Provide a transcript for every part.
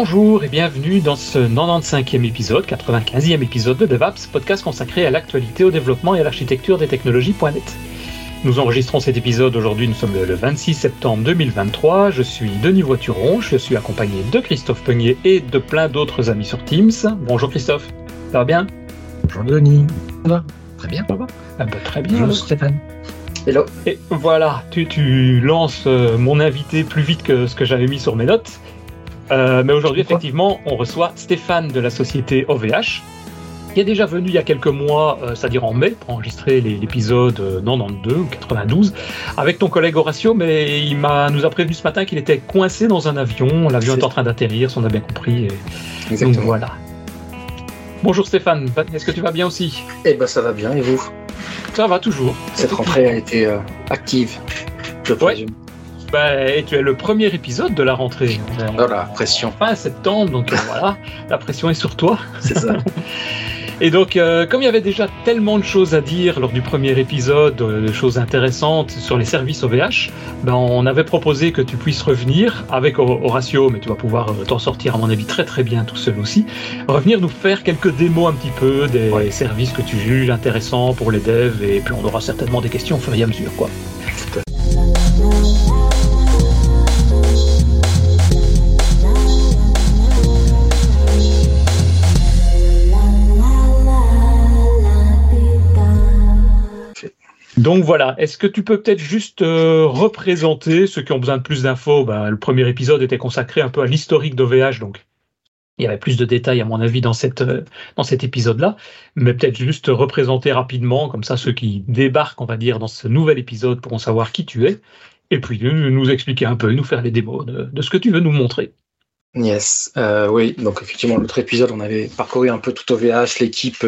Bonjour et bienvenue dans ce 95e épisode, 95e épisode de DevApps, podcast consacré à l'actualité, au développement et à l'architecture des technologies.net. Nous enregistrons cet épisode aujourd'hui, nous sommes le 26 septembre 2023. Je suis Denis Voituron, je suis accompagné de Christophe Peunier et de plein d'autres amis sur Teams. Bonjour Christophe, ça va bien? Bonjour Denis, ça va? Très bien. Ça va? Ah bah, Très bien. Bonjour Stéphane. Hello. Et voilà, tu, tu lances euh, mon invité plus vite que ce que j'avais mis sur mes notes. Euh, mais aujourd'hui, effectivement, on reçoit Stéphane de la société OVH, qui est déjà venu il y a quelques mois, euh, c'est-à-dire en mai, pour enregistrer l'épisode 92 ou 92, avec ton collègue Horatio, mais il m'a, nous a prévenu ce matin qu'il était coincé dans un avion. L'avion est en train d'atterrir, si on a bien compris. Et... Donc voilà. Bonjour Stéphane, est-ce que tu vas bien aussi? Eh ben ça va bien, et vous? Ça va toujours. Cette rentrée a été euh, active, je présume. Bah, et tu es le premier épisode de la rentrée. Oh la pression. Fin septembre, donc euh, voilà, la pression est sur toi. C'est ça. Et donc, euh, comme il y avait déjà tellement de choses à dire lors du premier épisode, euh, de choses intéressantes sur les services OVH, ben on avait proposé que tu puisses revenir avec Horatio, mais tu vas pouvoir t'en sortir à mon avis très très bien tout seul aussi, revenir nous faire quelques démos un petit peu des services que tu juges intéressants pour les devs, et puis on aura certainement des questions au fur et à mesure, quoi. Donc voilà, est-ce que tu peux peut-être juste euh, représenter ceux qui ont besoin de plus d'infos? Bah, Le premier épisode était consacré un peu à l'historique d'OVH, donc il y avait plus de détails à mon avis euh, dans cet épisode-là, mais peut-être juste représenter rapidement, comme ça ceux qui débarquent, on va dire, dans ce nouvel épisode pourront savoir qui tu es, et puis nous expliquer un peu, nous faire les démos de ce que tu veux nous montrer. Yes, euh, oui, donc effectivement, l'autre épisode, on avait parcouru un peu tout OVH, l'équipe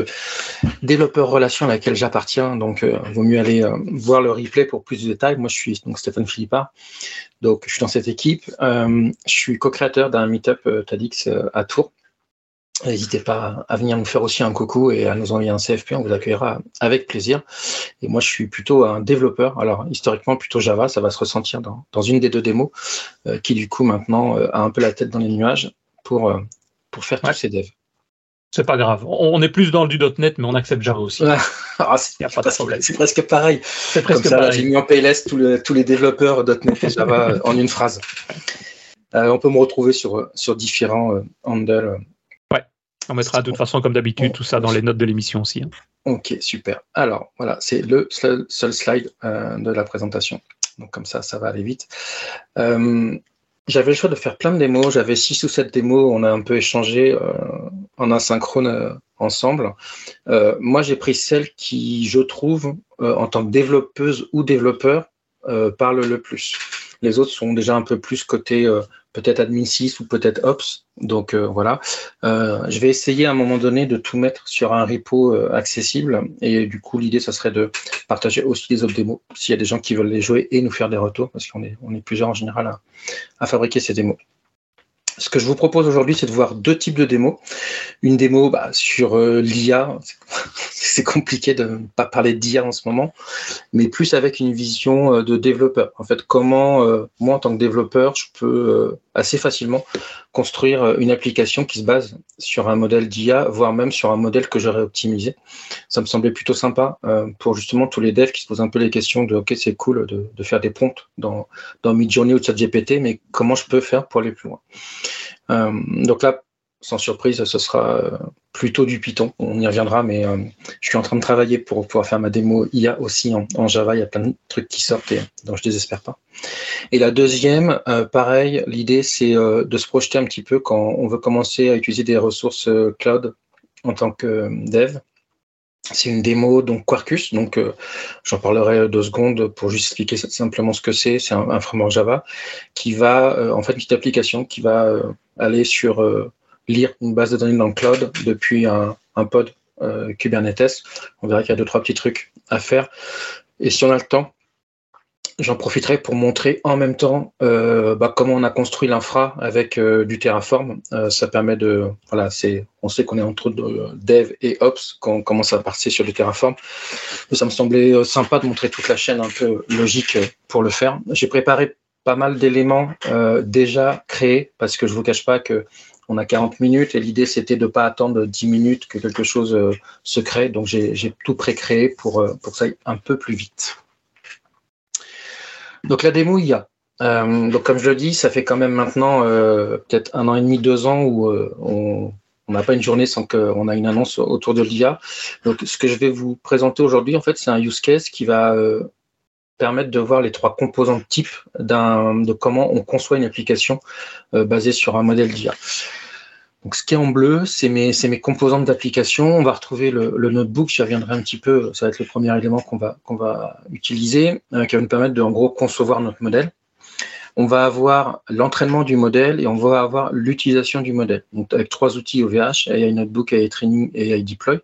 développeur relation à laquelle j'appartiens, donc euh, vaut mieux aller euh, voir le replay pour plus de détails. Moi, je suis donc Stéphane Philippa, donc je suis dans cette équipe. je suis co-créateur d'un meetup TADX à Tours, N'hésitez pas à venir nous faire aussi un coucou et à nous envoyer un CFP, on vous accueillera avec plaisir. Et moi, je suis plutôt un développeur, alors historiquement plutôt Java, ça va se ressentir dans, dans une des deux démos, euh, qui du coup maintenant euh, a un peu la tête dans les nuages pour, euh, pour faire tous ces devs. C'est pas grave. On est plus dans le du .NET, mais on accepte Java aussi. ah, c'est, presque pareil. C'est presque pareil. J'ai mis en PLS tous, tous les développeurs .NET et Java en une phrase. on peut me retrouver sur, sur différents handles on mettra de toute façon, comme d'habitude, tout ça dans les notes de l'émission aussi. Hein. Ok, super. Alors, voilà, c'est le seul, slide euh, de la présentation. Donc, comme ça, ça va aller vite. Euh, j'avais le choix de faire plein de démos. J'avais six ou sept démos. On a un peu échangé euh, en asynchrone ensemble. moi, j'ai pris celle qui, je trouve, en tant que développeuse ou développeur, parle le plus. Les autres sont déjà un peu plus côté peut-être admin 6 ou peut-être ops. Donc euh, voilà, euh, je vais essayer à un moment donné de tout mettre sur un repo euh, accessible. Et du coup, l'idée, ça serait de partager aussi les autres démos s'il y a des gens qui veulent les jouer et nous faire des retours, parce qu'on est, on plusieurs en général à, fabriquer ces démos. Ce que je vous propose aujourd'hui, c'est de voir deux types de démos. Une démo bah, sur l'IA, c'est compliqué de ne pas parler d'IA en ce moment, mais plus avec une vision euh, de développeur. En fait, comment euh, moi, en tant que développeur, je peux assez facilement construire une application qui se base sur un modèle d'IA, voire même sur un modèle que j'aurais optimisé. Ça me semblait plutôt sympa pour justement tous les devs qui se posent un peu les questions de OK, c'est cool de, faire des prompts dans, dans Midjourney ou ChatGPT, mais comment je peux faire pour aller plus loin? Euh, donc là, sans surprise, ce sera euh, plutôt du Python. On y reviendra, mais euh, je suis en train de travailler pour pouvoir faire ma démo IA aussi en, Java. Il y a plein de trucs qui sortent et donc je désespère pas. Et la deuxième, pareil, l'idée c'est de se projeter un petit peu quand on veut commencer à utiliser des ressources cloud en tant que dev. C'est une démo, donc Quarkus. Donc, euh, j'en parlerai deux secondes pour juste expliquer simplement ce que c'est. C'est un, framework Java qui va, euh, en fait, une petite application qui va euh, aller sur lire une base de données dans le cloud depuis un, pod Kubernetes. On verra qu'il y a deux, trois petits trucs à faire. Et si on a le temps, J'en profiterai pour montrer en même temps euh, bah, comment on a construit l'infra avec euh, du Terraform. Euh, ça permet de, voilà, on sait qu'on est entre dev et ops quand on commence à partir sur du Terraform. ça me semblait sympa de montrer toute la chaîne un peu logique pour le faire. J'ai préparé pas mal d'éléments déjà créés parce que je vous cache pas que on a 40 minutes et l'idée c'était de ne pas attendre 10 minutes que quelque chose se crée. Donc j'ai tout pré-créé pour, pour que ça aille un peu plus vite. Donc la démo IA. Euh, donc comme je le dis, ça fait quand même maintenant euh, peut-être un an et demi, deux ans où euh, on n'a pas une journée sans qu'on a une annonce autour de l'IA. Donc ce que je vais vous présenter aujourd'hui, en fait, c'est un use case qui va permettre de voir les trois composants types de comment on conçoit une application basée sur un modèle d'IA. Donc, ce qui est en bleu, c'est mes, mes composantes d'application. On va retrouver le, notebook, j'y reviendrai un petit peu, ça va être le premier élément qu'on va, va utiliser, qui va nous permettre de, en gros, concevoir notre modèle on va avoir l'entraînement du modèle et on va avoir l'utilisation du modèle. Donc, avec trois outils OVH, AI Notebook, AI Training et AI Deploy.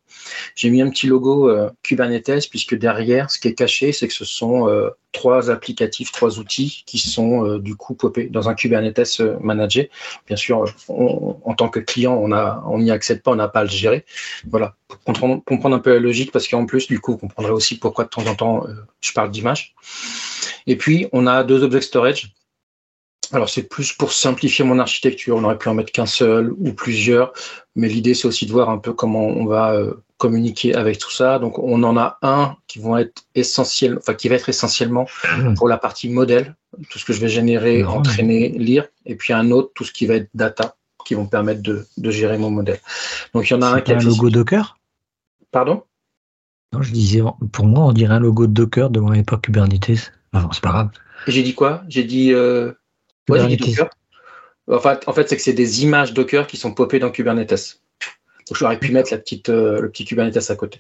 J'ai mis un petit logo euh, Kubernetes puisque derrière, ce qui est caché, c'est que ce sont euh, trois applicatifs, trois outils qui sont euh, du coup popés dans un Kubernetes managé. Bien sûr, en tant que client, on n'y accède pas, on n'a pas à le gérer. Voilà, pour comprendre, un peu la logique, parce qu'en plus, du coup, vous comprendrez aussi pourquoi de temps en temps, je parle d'image. Et puis, on a deux object storage alors c'est plus pour simplifier mon architecture, on aurait pu en mettre qu'un seul ou plusieurs, mais l'idée c'est aussi de voir un peu comment on va euh, communiquer avec tout ça. Donc on en a un qui vont être essentiel, enfin qui va être essentiellement pour la partie modèle, tout ce que je vais générer, entraîner, lire, et puis un autre tout ce qui va être data, qui vont permettre de, gérer mon modèle. Donc il y en a un qui a un logo Docker? Pardon? Non, je disais pour moi on dirait un logo de Docker devant l'époque Kubernetes. Enfin, c'est pas grave. J'ai dit quoi? J'ai dit euh, Docker. En fait, en fait c'est que c'est des images Docker qui sont popées dans Kubernetes. Donc, j'aurais pu mettre la petite, euh, le petit Kubernetes à côté.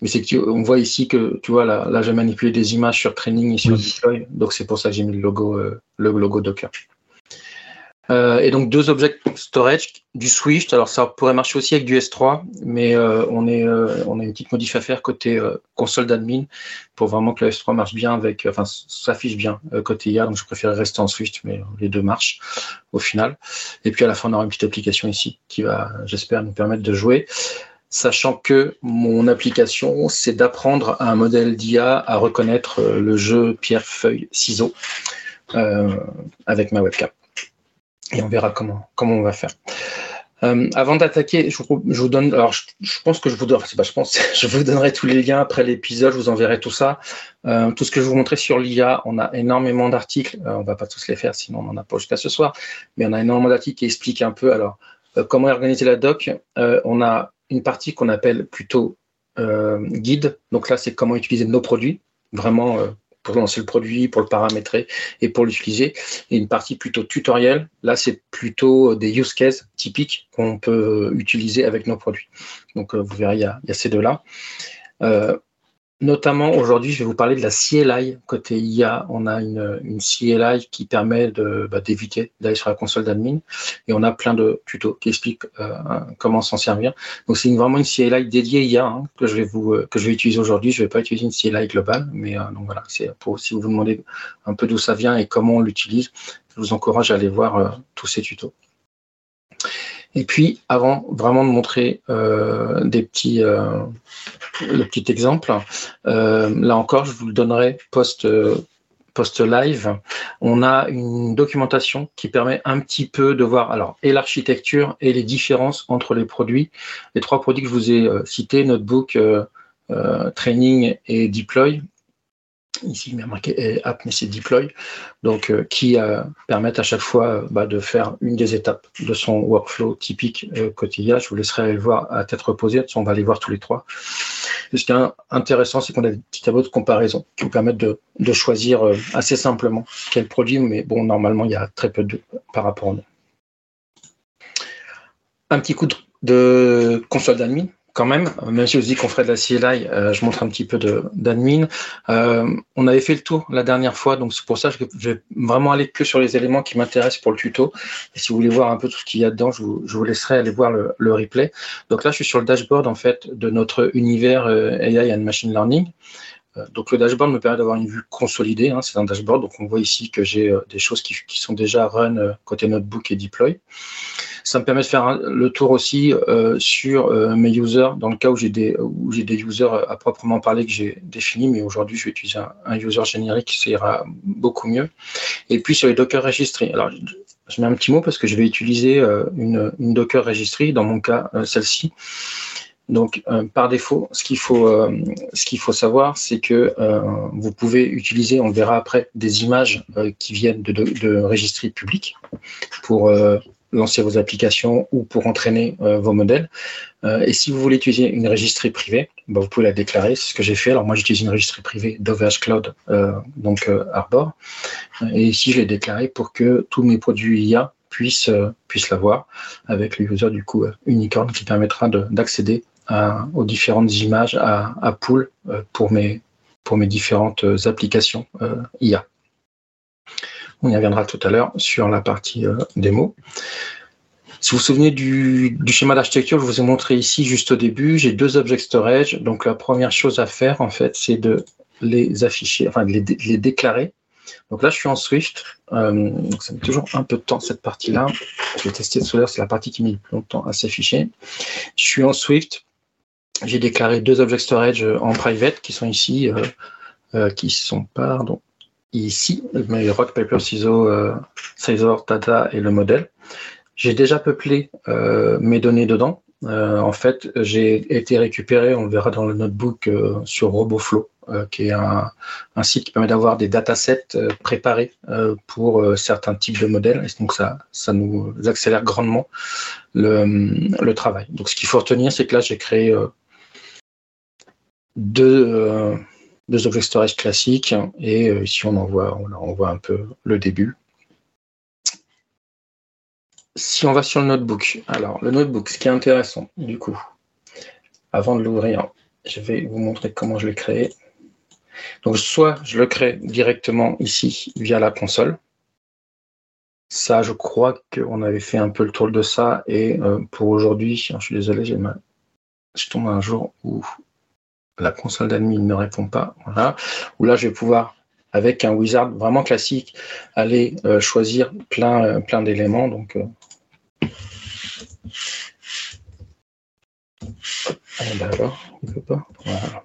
Mais c'est qu'on voit ici que, tu vois, là, là j'ai manipulé des images sur training et sur deploy. Donc, c'est pour ça que j'ai mis le logo, euh, le logo Docker. Euh, et donc deux objets storage, du Swift. Alors ça pourrait marcher aussi avec du S3, mais euh, on, est, euh, on a une petite modif à faire côté console d'admin pour vraiment que le S3 marche bien avec, enfin s'affiche bien côté IA. Donc je préfère rester en Swift, mais les deux marchent au final. Et puis à la fin on aura une petite application ici qui va, j'espère, nous permettre de jouer. Sachant que mon application, c'est d'apprendre à un modèle d'IA à reconnaître le jeu pierre feuille ciseaux avec ma webcam et on verra comment, comment on va faire. Euh, avant d'attaquer, je, vous donne. Alors, je, pense que je vous donne. Pas, je pense. Je vous donnerai tous les liens après l'épisode. Je vous enverrai tout ça. Euh, tout ce que je vous montrais sur l'IA, on a énormément d'articles. Euh, on va pas tous les faire, sinon on n'en a pas jusqu'à ce soir. Mais on a énormément d'articles qui expliquent un peu. Alors, comment organiser la doc. on a une partie qu'on appelle plutôt guide. Donc là, c'est comment utiliser nos produits. Vraiment pour lancer le produit, pour le paramétrer et pour l'utiliser. Et une partie plutôt tutoriel, là, c'est plutôt des use cases typiques qu'on peut utiliser avec nos produits. Donc, euh, vous verrez, il y a, ces deux-là. Euh, Notamment aujourd'hui, je vais vous parler de la CLI. Côté IA, on a une, une CLI qui permet bah, d'éviter d'aller sur la console d'admin. Et on a plein de tutos qui expliquent euh, comment s'en servir. Donc c'est vraiment une CLI dédiée IA hein, que je vais vous euh, que je vais utiliser aujourd'hui. Je ne vais pas utiliser une CLI globale, mais euh, donc voilà, c'est pour si vous vous demandez un peu d'où ça vient et comment on l'utilise, je vous encourage à aller voir tous ces tutos. Et puis, avant vraiment de montrer euh, euh, le petit exemple, euh, là encore, je vous le donnerai post, post live. On a une documentation qui permet un petit peu de voir alors et l'architecture et les différences entre les produits. Les trois produits que je vous ai cités, Notebook, Training et Deploy, ici il m'a marqué app mais c'est deploy. Donc euh, qui euh, permettent à chaque fois euh, bah, de faire une des étapes de son workflow typique quotidien. Je vous laisserai aller le voir à tête reposée. On va aller voir tous les trois. Ce qui est intéressant c'est qu'on a des petits tableaux de comparaison qui vous permettent de, choisir assez simplement quel produit mais bon normalement il y a très peu de par rapport à nous un petit coup de console d'admin quand même, même si je dis qu'on ferait de la CLI, euh, je montre un petit peu d'admin. Euh, on avait fait le tour la dernière fois, donc c'est pour ça que je vais vraiment aller que sur les éléments qui m'intéressent pour le tuto. Et si vous voulez voir un peu tout ce qu'il y a dedans, je vous, laisserai aller voir le, replay. Donc là, je suis sur le dashboard en fait de notre univers euh, AI and Machine Learning. Donc le dashboard me permet d'avoir une vue consolidée, hein, c'est un dashboard, donc on voit ici que j'ai des choses qui, qui, sont déjà run côté notebook et deploy. Ça me permet de faire le tour aussi euh, sur euh, mes users, dans le cas où j'ai des, où j'ai des users à proprement parler que j'ai définis, mais aujourd'hui, je vais utiliser un, user générique, ça ira beaucoup mieux. Et puis sur les Docker Registry. Alors, je mets un petit mot parce que je vais utiliser une, une Docker Registry, dans mon cas, celle-ci. Donc, euh, par défaut, ce qu'il faut, euh, ce qu'il faut savoir, c'est que euh, vous pouvez utiliser, on le verra après, des images qui viennent de, de, de registries publiques pour lancer vos applications ou pour entraîner vos modèles. et si vous voulez utiliser une registrie privée, bah, vous pouvez la déclarer. C'est ce que j'ai fait. Alors moi, j'utilise une registrie privée d'OVH Cloud, donc Arbor. Et ici, je l'ai déclaré pour que tous mes produits IA puissent, l'avoir avec le user du coup Unicorn qui permettra d'accéder aux différentes images à, pool euh, pour, mes, pour mes différentes euh, applications euh, IA. On y reviendra tout à l'heure sur la partie démo. Si vous vous souvenez du, schéma d'architecture, je vous ai montré ici juste au début, j'ai deux object storage. Donc la première chose à faire, en fait, c'est de les afficher, enfin de les, déclarer. Donc là, je suis en Swift. donc ça met toujours un peu de temps cette partie-là. Je vais tester tout à l'heure, c'est la partie qui met longtemps à s'afficher. Je suis en Swift j'ai déclaré deux object storage euh, en private qui sont ici, euh, euh, qui sont pardon, ici, mais rock, paper, ciseaux, euh, data et le modèle. J'ai déjà peuplé mes données dedans. en fait, j'ai été récupéré, on le verra dans le notebook sur RoboFlow, qui est un, un, site qui permet d'avoir des datasets préparés pour certains types de modèles. Et donc ça, ça nous accélère grandement le, le travail. Donc ce qu'il faut retenir, c'est que là, j'ai créé deux, deux object storage classiques et euh, ici on en voit, on, voit un peu le début. Si on va sur le notebook, alors le notebook, ce qui est intéressant du coup, avant de l'ouvrir, je vais vous montrer comment je l'ai créé. Donc soit je le crée directement ici via la console. Ça, je crois qu'on avait fait un peu le tour de ça. Et euh, pour aujourd'hui, je suis désolé, j'ai mal. Je tombe un jour où la console d'admin ne répond pas, voilà. Ou là, je vais pouvoir, avec un wizard vraiment classique, aller euh, choisir plein, euh, plein d'éléments. Donc, euh... d'accord, il peut pas. Voilà.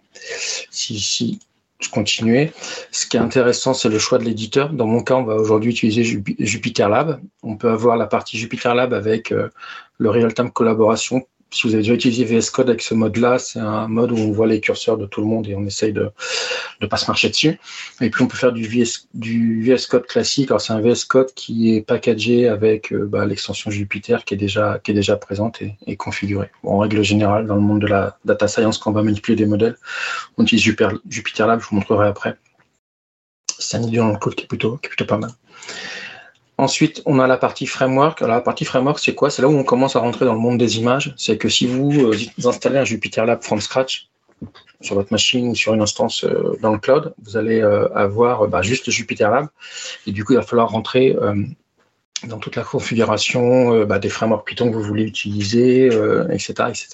Si, si je continuais, ce qui est intéressant, c'est le choix de l'éditeur. Dans mon cas, on va aujourd'hui utiliser Jupyter Lab. On peut avoir la partie Jupyter Lab avec le real-time collaboration si vous avez déjà utilisé VS Code avec ce mode-là, c'est un mode où on voit les curseurs de tout le monde et on essaye de ne pas se marcher dessus. Et puis on peut faire du VS, Code classique. Alors c'est un VS Code qui est packagé avec euh, bah, l'extension Jupyter qui est déjà, qui est déjà présente et, configurée. Bon, en règle générale, dans le monde de la data science, quand on va manipuler des modèles, on utilise Jupyter, Lab, je vous montrerai après. C'est un idiot dans le code qui est plutôt, qui est plutôt pas mal. Ensuite, on a la partie framework. Alors, la partie framework, c'est quoi? C'est là où on commence à rentrer dans le monde des images. C'est que si vous, euh, installez un Jupyter Lab from scratch sur votre machine ou sur une instance euh, dans le cloud, vous allez euh, avoir bah, juste Jupyter Lab. Et du coup, il va falloir rentrer dans toute la configuration euh, bah, des frameworks Python que vous voulez utiliser, euh, etc., etc.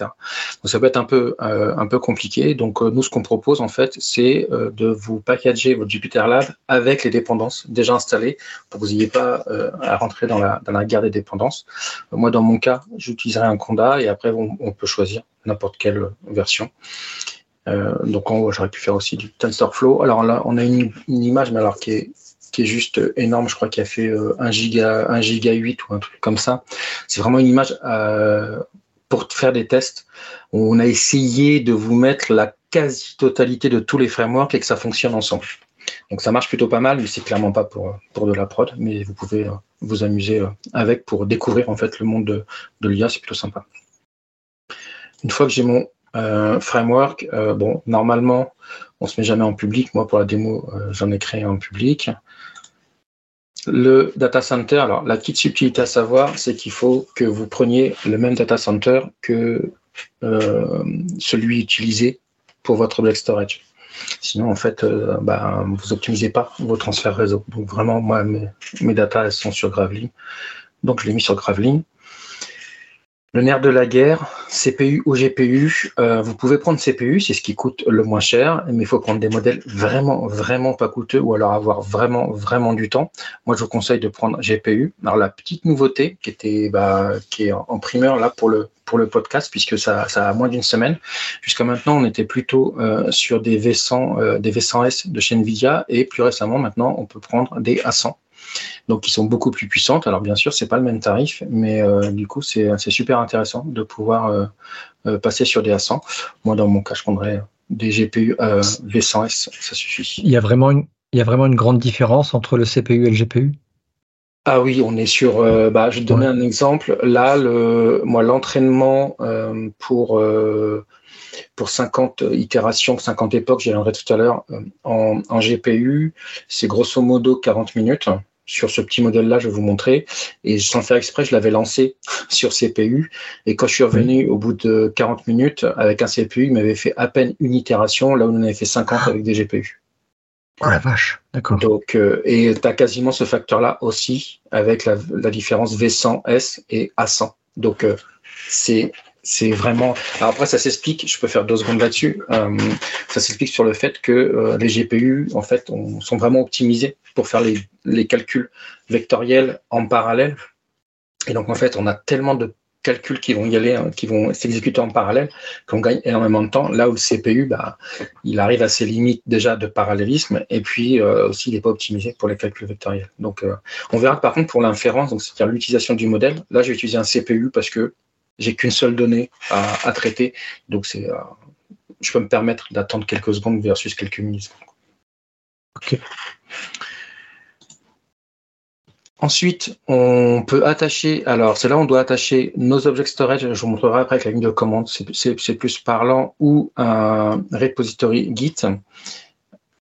Donc ça peut être un peu euh, un peu compliqué. Donc nous, ce qu'on propose en fait, c'est de vous packager votre Jupyter Lab avec les dépendances déjà installées pour que vous n'ayez pas à rentrer dans la dans la guerre des dépendances. moi, dans mon cas, j'utiliserai un Conda et après on, on peut choisir n'importe quelle version. donc j'aurais pu faire aussi du TensorFlow. Alors là, on a une, une image, mais alors qui est qui est juste énorme. Je crois qu'il a fait 1 euh, giga, 1 giga 8 ou un truc comme ça. C'est vraiment une image euh, pour faire des tests. On a essayé de vous mettre la quasi-totalité de tous les frameworks et que ça fonctionne ensemble. Donc ça marche plutôt pas mal, mais c'est clairement pas pour, pour de la prod, mais vous pouvez euh, vous amuser avec pour découvrir en fait le monde de, de l'IA, c'est plutôt sympa. Une fois que j'ai mon framework, bon, normalement, on se met jamais en public. Moi, pour la démo, j'en ai créé en public. Le data center, alors la petite subtilité à savoir, c'est qu'il faut que vous preniez le même data center que euh, celui utilisé pour votre object storage. Sinon, en fait, euh, bah, vous optimisez pas vos transferts réseau. Donc vraiment, moi, mes, mes data sont sur Gravely. Donc je l'ai mis sur Gravely. Le nerf de la guerre, CPU ou GPU, euh, vous pouvez prendre CPU, c'est ce qui coûte le moins cher, mais il faut prendre des modèles vraiment, vraiment pas coûteux ou alors avoir vraiment, vraiment du temps. Moi, je vous conseille de prendre GPU. Alors, la petite nouveauté qui était, bah, qui est en primeur là pour le, podcast, puisque ça, ça a moins d'une semaine. Jusqu'à maintenant, on était plutôt euh, sur des V100, euh, des V100S de chez Nvidia et plus récemment, maintenant, on peut prendre des A100 donc qui sont beaucoup plus puissantes. Alors bien sûr, c'est pas le même tarif, mais euh, du coup, c'est super intéressant de pouvoir euh, euh, passer sur des A100. Moi, dans mon cas, je prendrais des GPU V100S, ça suffit. Il y a vraiment une, il y a vraiment une grande différence entre le CPU et le GPU. Ah oui, on est sur. bah, je vais te donner un exemple. Là, le, moi, l'entraînement pour pour 50 itérations, 50 époques, j'y reviendrai tout à l'heure, en, en, GPU, c'est grosso modo 40 minutes sur ce petit modèle-là, je vais vous montrer. Et sans faire exprès, je l'avais lancé sur CPU. Et quand je suis revenu au bout de 40 minutes avec un CPU, il m'avait fait à peine une itération, là où on avait fait 50 avec des GPU. Oh la vache, d'accord. Donc, euh, et tu as quasiment ce facteur-là aussi avec la, différence V100S et A100. Donc, euh, c'est c'est vraiment. Alors après, ça s'explique. Je peux faire deux secondes là-dessus. Euh, ça s'explique sur le fait que euh, les GPU, en fait, sont vraiment optimisés pour faire les, calculs vectoriels en parallèle. Et donc, en fait, on a tellement de calculs qui vont y aller, hein, qui vont s'exécuter en parallèle, qu'on gagne énormément de temps. Là où le CPU, bah, il arrive à ses limites déjà de parallélisme, et puis euh, aussi, il n'est pas optimisé pour les calculs vectoriels. Donc, on verra par contre pour l'inférence, donc c'est-à-dire l'utilisation du modèle. Là, je vais utiliser un CPU parce que j'ai qu'une seule donnée à, traiter. Donc, c'est, euh, je peux me permettre d'attendre quelques secondes versus quelques minutes. OK. Ensuite, on peut attacher, alors c'est là où on doit attacher nos objets storage, je vous montrerai après avec la ligne de commande, c'est plus parlant, ou un repository Git. Euh,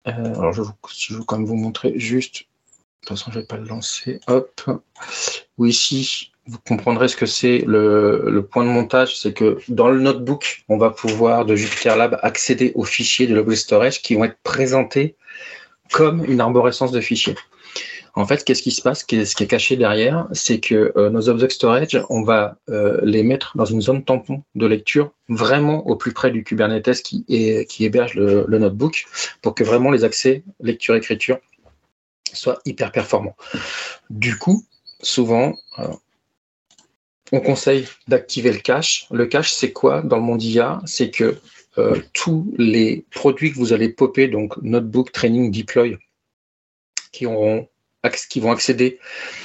alors je, je vais quand même vous montrer juste, de toute façon je ne vais pas le lancer, hop, ou ici, vous comprendrez ce que c'est le, point de montage, c'est que dans le notebook, on va pouvoir de Jupyter Lab accéder aux fichiers de l'object storage qui vont être présentés comme une arborescence de fichiers. En fait, qu'est-ce qui se passe? Ce qui est caché derrière, c'est que euh, nos object storage, on va euh, les mettre dans une zone tampon de lecture vraiment au plus près du Kubernetes qui, héberge le notebook pour que vraiment les accès lecture-écriture soient hyper performants. Du coup, souvent, on conseille d'activer le cache. Le cache, c'est quoi dans le monde IA C'est que euh, tous les produits que vous allez popper, donc Notebook, Training, Deploy, qui, vont accéder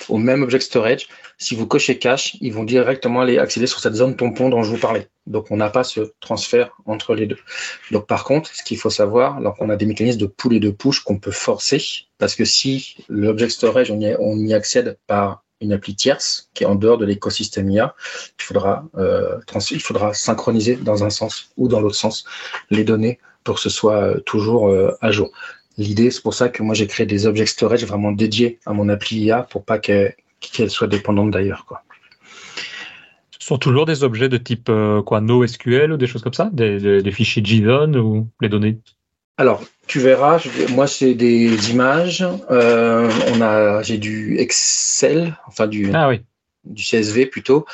au même object storage, si vous cochez cache, ils vont directement aller accéder sur cette zone tampon dont je vous parlais. Donc, on n'a pas ce transfert entre les deux. Donc, par contre, ce qu'il faut savoir, alors qu'on a des mécanismes de pull et de push qu'on peut forcer, parce que si l'object storage, on y accède par une appli tierce qui est en dehors de l'écosystème IA. Il faudra, euh, il faudra synchroniser dans un sens ou dans l'autre sens les données pour que ce soit euh, toujours euh, à jour. L'idée, c'est pour ça que moi j'ai créé des object storage vraiment dédiés à mon appli IA pour pas qu'elle soit dépendante d'ailleurs. Ce sont toujours des objets de type quoi, NoSQL ou des choses comme ça, des fichiers JSON ou les données? Alors, tu verras, moi c'est des images. Euh, on a, j'ai du Excel, enfin du, ah du CSV plutôt.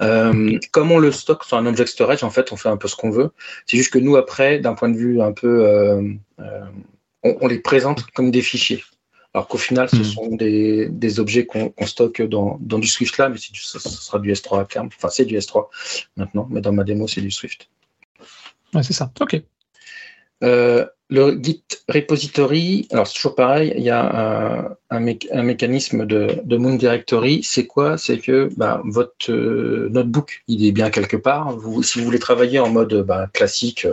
Euh, comme on le stocke sur un object storage, en fait, on fait un peu ce qu'on veut. C'est juste que nous après, d'un point de vue un peu, euh, on, les présente comme des fichiers. Alors qu'au final, ce hmm. sont des, objets qu'on stocke dans, du Swift là, mais ce sera du S3 à terme. Enfin, c'est du S3 maintenant, mais dans ma démo, c'est du Swift. Ouais, c'est ça. OK. Le Git repository, alors c'est toujours pareil, il y a un, mécanisme de, Moon Directory. C'est quoi? C'est que bah, votre euh, notebook, il est bien quelque part. Si vous voulez travailler en mode bah, classique,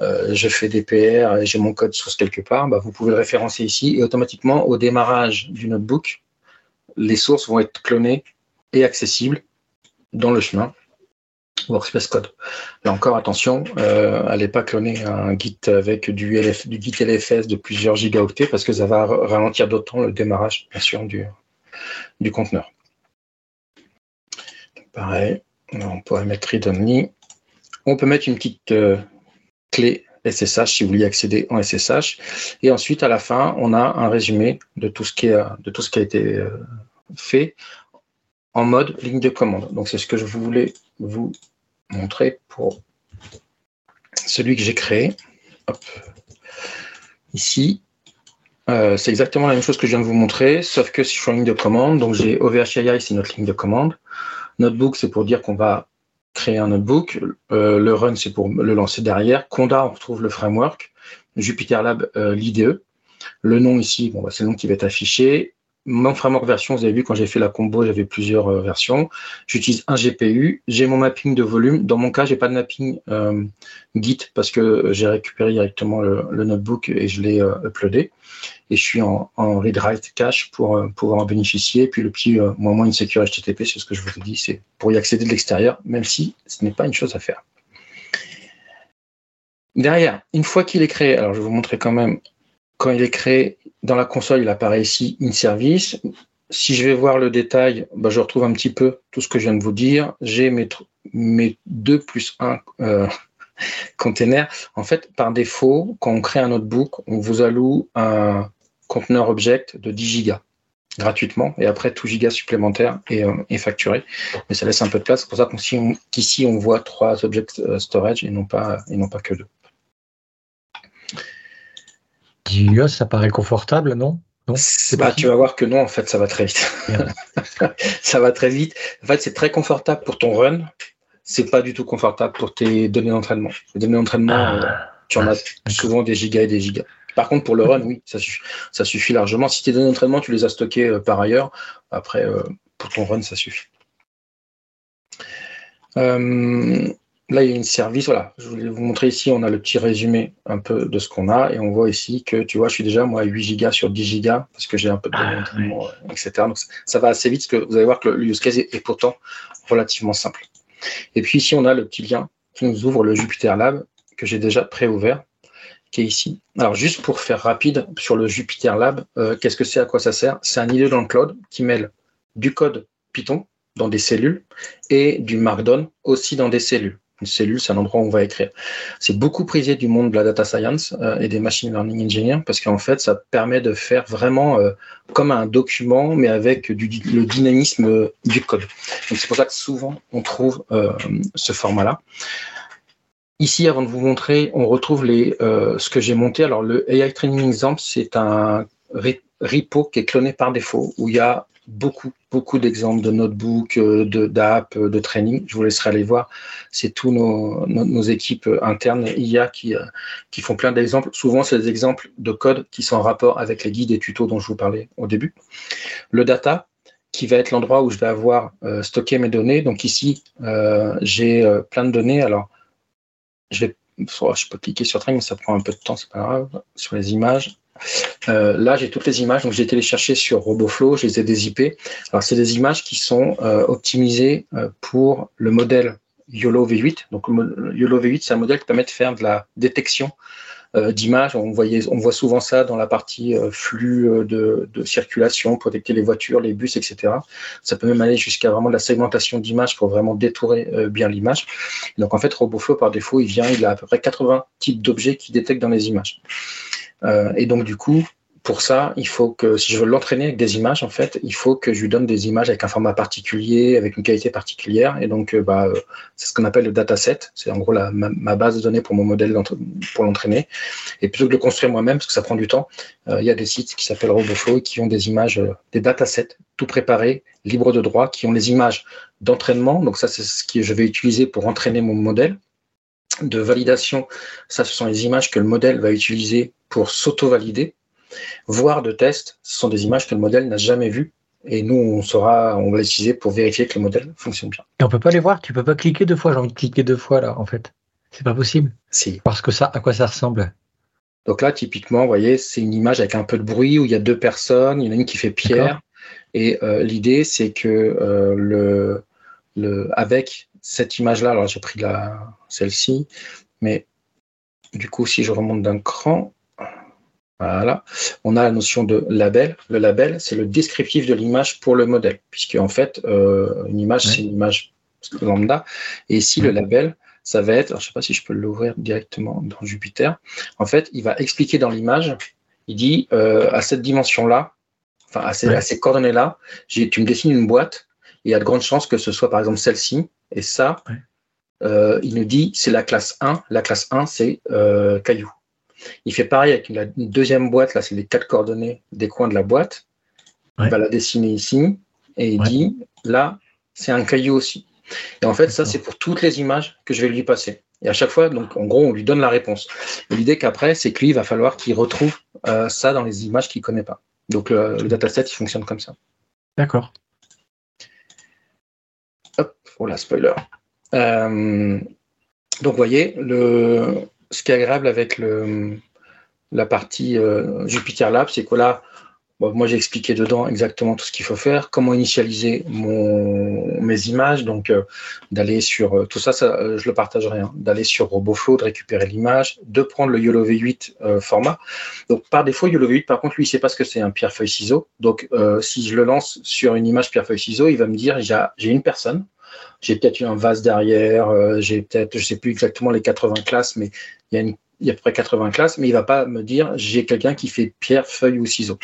euh, je fais des PR j'ai mon code source quelque part, bah, vous pouvez le référencer ici et automatiquement, au démarrage du notebook, les sources vont être clonées et accessibles dans le chemin Workspace Code. Là encore, attention, euh, allez pas cloner un Git avec du, LF, du Git LFS de plusieurs gigaoctets parce que ça va ralentir d'autant le démarrage, bien sûr, du, du conteneur. Pareil, on pourrait mettre read only. On peut mettre une petite euh, clé SSH si vous voulez accéder en SSH. Et ensuite, à la fin, on a un résumé de tout ce qui, de tout ce qui a été euh, fait en mode ligne de commande. Donc c'est ce que je voulais vous montrer pour celui que j'ai créé. Ici, euh, c'est exactement la même chose que je viens de vous montrer, sauf que si je suis en ligne de commande, donc j'ai OVHAI, c'est notre ligne de commande. Notebook, c'est pour dire qu'on va créer un notebook. Euh, le run, c'est pour le lancer derrière. Conda, on retrouve le framework. Jupyter Lab, euh, l'IDE. Le nom ici, bon, bah, c'est le nom qui va être affiché. Mon framework version, vous avez vu, quand j'ai fait la combo, j'avais plusieurs euh, versions. J'utilise un GPU. J'ai mon mapping de volume. Dans mon cas, j'ai pas de mapping euh, Git parce que j'ai récupéré directement le, notebook et je l'ai euh, uploadé. Et je suis en, read-write cache pour pouvoir en bénéficier. Et puis le petit une secure HTTP, c'est ce que je vous ai dit, c'est pour y accéder de l'extérieur, même si ce n'est pas une chose à faire. Derrière, une fois qu'il est créé, alors je vais vous montrer quand même quand il est créé dans la console, il apparaît ici in service. Si je vais voir le détail, bah, je retrouve un petit peu tout ce que je viens de vous dire. J'ai mes, mes 2 plus 1 euh, containers. En fait, par défaut, quand on crée un notebook, on vous alloue un conteneur object de 10 gigas gratuitement et après tout giga supplémentaire est, euh, facturé. Mais ça laisse un peu de place. C'est pour ça qu'ici on, voit trois object euh, storage et non pas, et non pas que deux. 10 ça paraît confortable, non? Non? Bah, tu vas voir que non, en fait, ça va très vite. ça va très vite. En fait, c'est très confortable pour ton run. C'est pas du tout confortable pour tes données d'entraînement. Les données d'entraînement, ah. euh, tu en as ah, souvent des gigas et des gigas. Par contre, pour le run, oui, ça suffit, ça suffit largement. Si tes données d'entraînement, tu les as stockées euh, par ailleurs, après, euh, pour ton run, ça suffit. Là, il y a une service. Voilà, je voulais vous montrer ici, on a le petit résumé un peu de ce qu'on a. Et on voit ici que, tu vois, je suis déjà, moi, à 8 gigas sur 10 gigas parce que j'ai un peu de ah, euh, etc. Donc, ça va assez vite parce que vous allez voir que le use case est, pourtant relativement simple. Et puis ici, on a le petit lien qui nous ouvre le Jupyter Lab que j'ai déjà pré-ouvert, qui est ici. Alors, juste pour faire rapide sur le Jupyter Lab, euh, qu'est-ce que c'est, à quoi ça sert? C'est un IDE dans le cloud qui mêle du code Python dans des cellules et du Markdown aussi dans des cellules. Une cellule, c'est un endroit où on va écrire. C'est beaucoup prisé du monde de la data science euh, et des machine learning engineers parce qu'en fait, ça permet de faire vraiment euh, comme un document, mais avec le dynamisme euh, du code. Donc c'est pour ça que souvent on trouve ce format-là. Ici, avant de vous montrer, on retrouve ce que j'ai monté. Alors le AI Training Example, c'est un repo qui est cloné par défaut où il y a beaucoup, beaucoup d'exemples de notebooks, euh, de d'apps, euh, de training. Je vous laisserai aller voir. C'est tous nos, nos, équipes internes IA qui, euh, qui font plein d'exemples. Souvent, c'est des exemples de code qui sont en rapport avec les guides et tutos dont je vous parlais au début. Le data, qui va être l'endroit où je vais avoir stocké mes données. Donc ici, j'ai plein de données. Alors, je vais, je peux cliquer sur Train, mais ça prend un peu de temps, c'est pas grave. Sur les images, euh, là, j'ai toutes les images, donc j'ai chercher sur RoboFlow, je les ai dézippées. Alors, c'est des images qui sont euh, optimisées euh, pour le modèle YOLO V8. Donc, YOLO V8, c'est un modèle qui permet de faire de la détection d'images. On, voit souvent ça dans la partie flux de, circulation, pour détecter les voitures, les bus, etc. Ça peut même aller jusqu'à vraiment de la segmentation d'images pour vraiment détourer bien l'image. Donc, en fait, RoboFlow, par défaut, il vient, il a à peu près 80 types d'objets qu'il détecte dans les images. Euh, et donc, du coup, pour ça, il faut que, si je veux l'entraîner avec des images, en fait, il faut que je lui donne des images avec un format particulier, avec une qualité particulière. Et donc, euh, bah, euh, c'est ce qu'on appelle le dataset. C'est en gros la, ma, base de données pour mon modèle pour l'entraîner. Et plutôt que de le construire moi-même, parce que ça prend du temps, il y a des sites qui s'appellent RoboFlow qui ont des images, des datasets tout préparés, libres de droit, qui ont les images d'entraînement. Donc ça, c'est ce que je vais utiliser pour entraîner mon modèle de validation, ça ce sont les images que le modèle va utiliser pour s'auto-valider, voire de test, ce sont des images que le modèle n'a jamais vues et nous on saura, on va les utiliser pour vérifier que le modèle fonctionne bien. Et on peut pas les voir, tu peux pas cliquer deux fois, j'ai envie de cliquer deux fois là en fait. C'est pas possible. Si. Parce que ça, à quoi ça ressemble? Donc là, typiquement, vous voyez, c'est une image avec un peu de bruit où il y a deux personnes, il y en a une qui fait pierre. Et euh, l'idée, c'est que euh, le, le, avec cette image-là, alors j'ai pris la, celle-ci, mais du coup, si je remonte d'un cran, voilà, on a la notion de label. Le label, c'est le descriptif de l'image pour le modèle, puisque en fait, euh, une image, c'est une image lambda. Et ici, le label, ça va être, je ne sais pas si je peux l'ouvrir directement dans Jupiter. En fait, il va expliquer dans l'image, il dit euh, à cette dimension-là, enfin à ces, ces coordonnées-là, tu me dessines une boîte il y a de grandes chances que ce soit par exemple celle-ci. Et ça, euh, il nous dit c'est la classe 1. La classe 1, c'est euh, caillou. Il fait pareil avec la deuxième boîte, là, c'est les quatre coordonnées des coins de la boîte. Il va la dessiner ici et il dit là, c'est un caillou aussi. Et en fait, ça, c'est pour toutes les images que je vais lui passer. Et à chaque fois, donc, en gros, on lui donne la réponse. L'idée qu'après, c'est que lui, il va falloir qu'il retrouve euh, ça dans les images qu'il ne connaît pas. Donc, le, le dataset, il fonctionne comme ça. D'accord. Hop, oh la spoiler. Euh, donc, vous voyez, le, ce qui est agréable avec la partie euh, Jupyter Lab, c'est que là, moi, j'ai expliqué dedans exactement tout ce qu'il faut faire, comment initialiser mes images, donc euh, d'aller sur euh, tout ça, euh, je le partagerai, hein, d'aller sur RoboFlow, de récupérer l'image, de prendre le YOLO V8 format. Donc par défaut, YOLO V8, par contre, lui, il sait pas ce que c'est un pierre feuille ciseau. Donc si je le lance sur une image pierre feuille ciseau, il va me dire j'ai une personne, j'ai peut-être eu un vase derrière, j'ai peut-être, je sais plus exactement les 80 classes, mais il y a à peu près 80 classes, mais il va pas me dire j'ai quelqu'un qui fait pierre, feuille ou ciseau.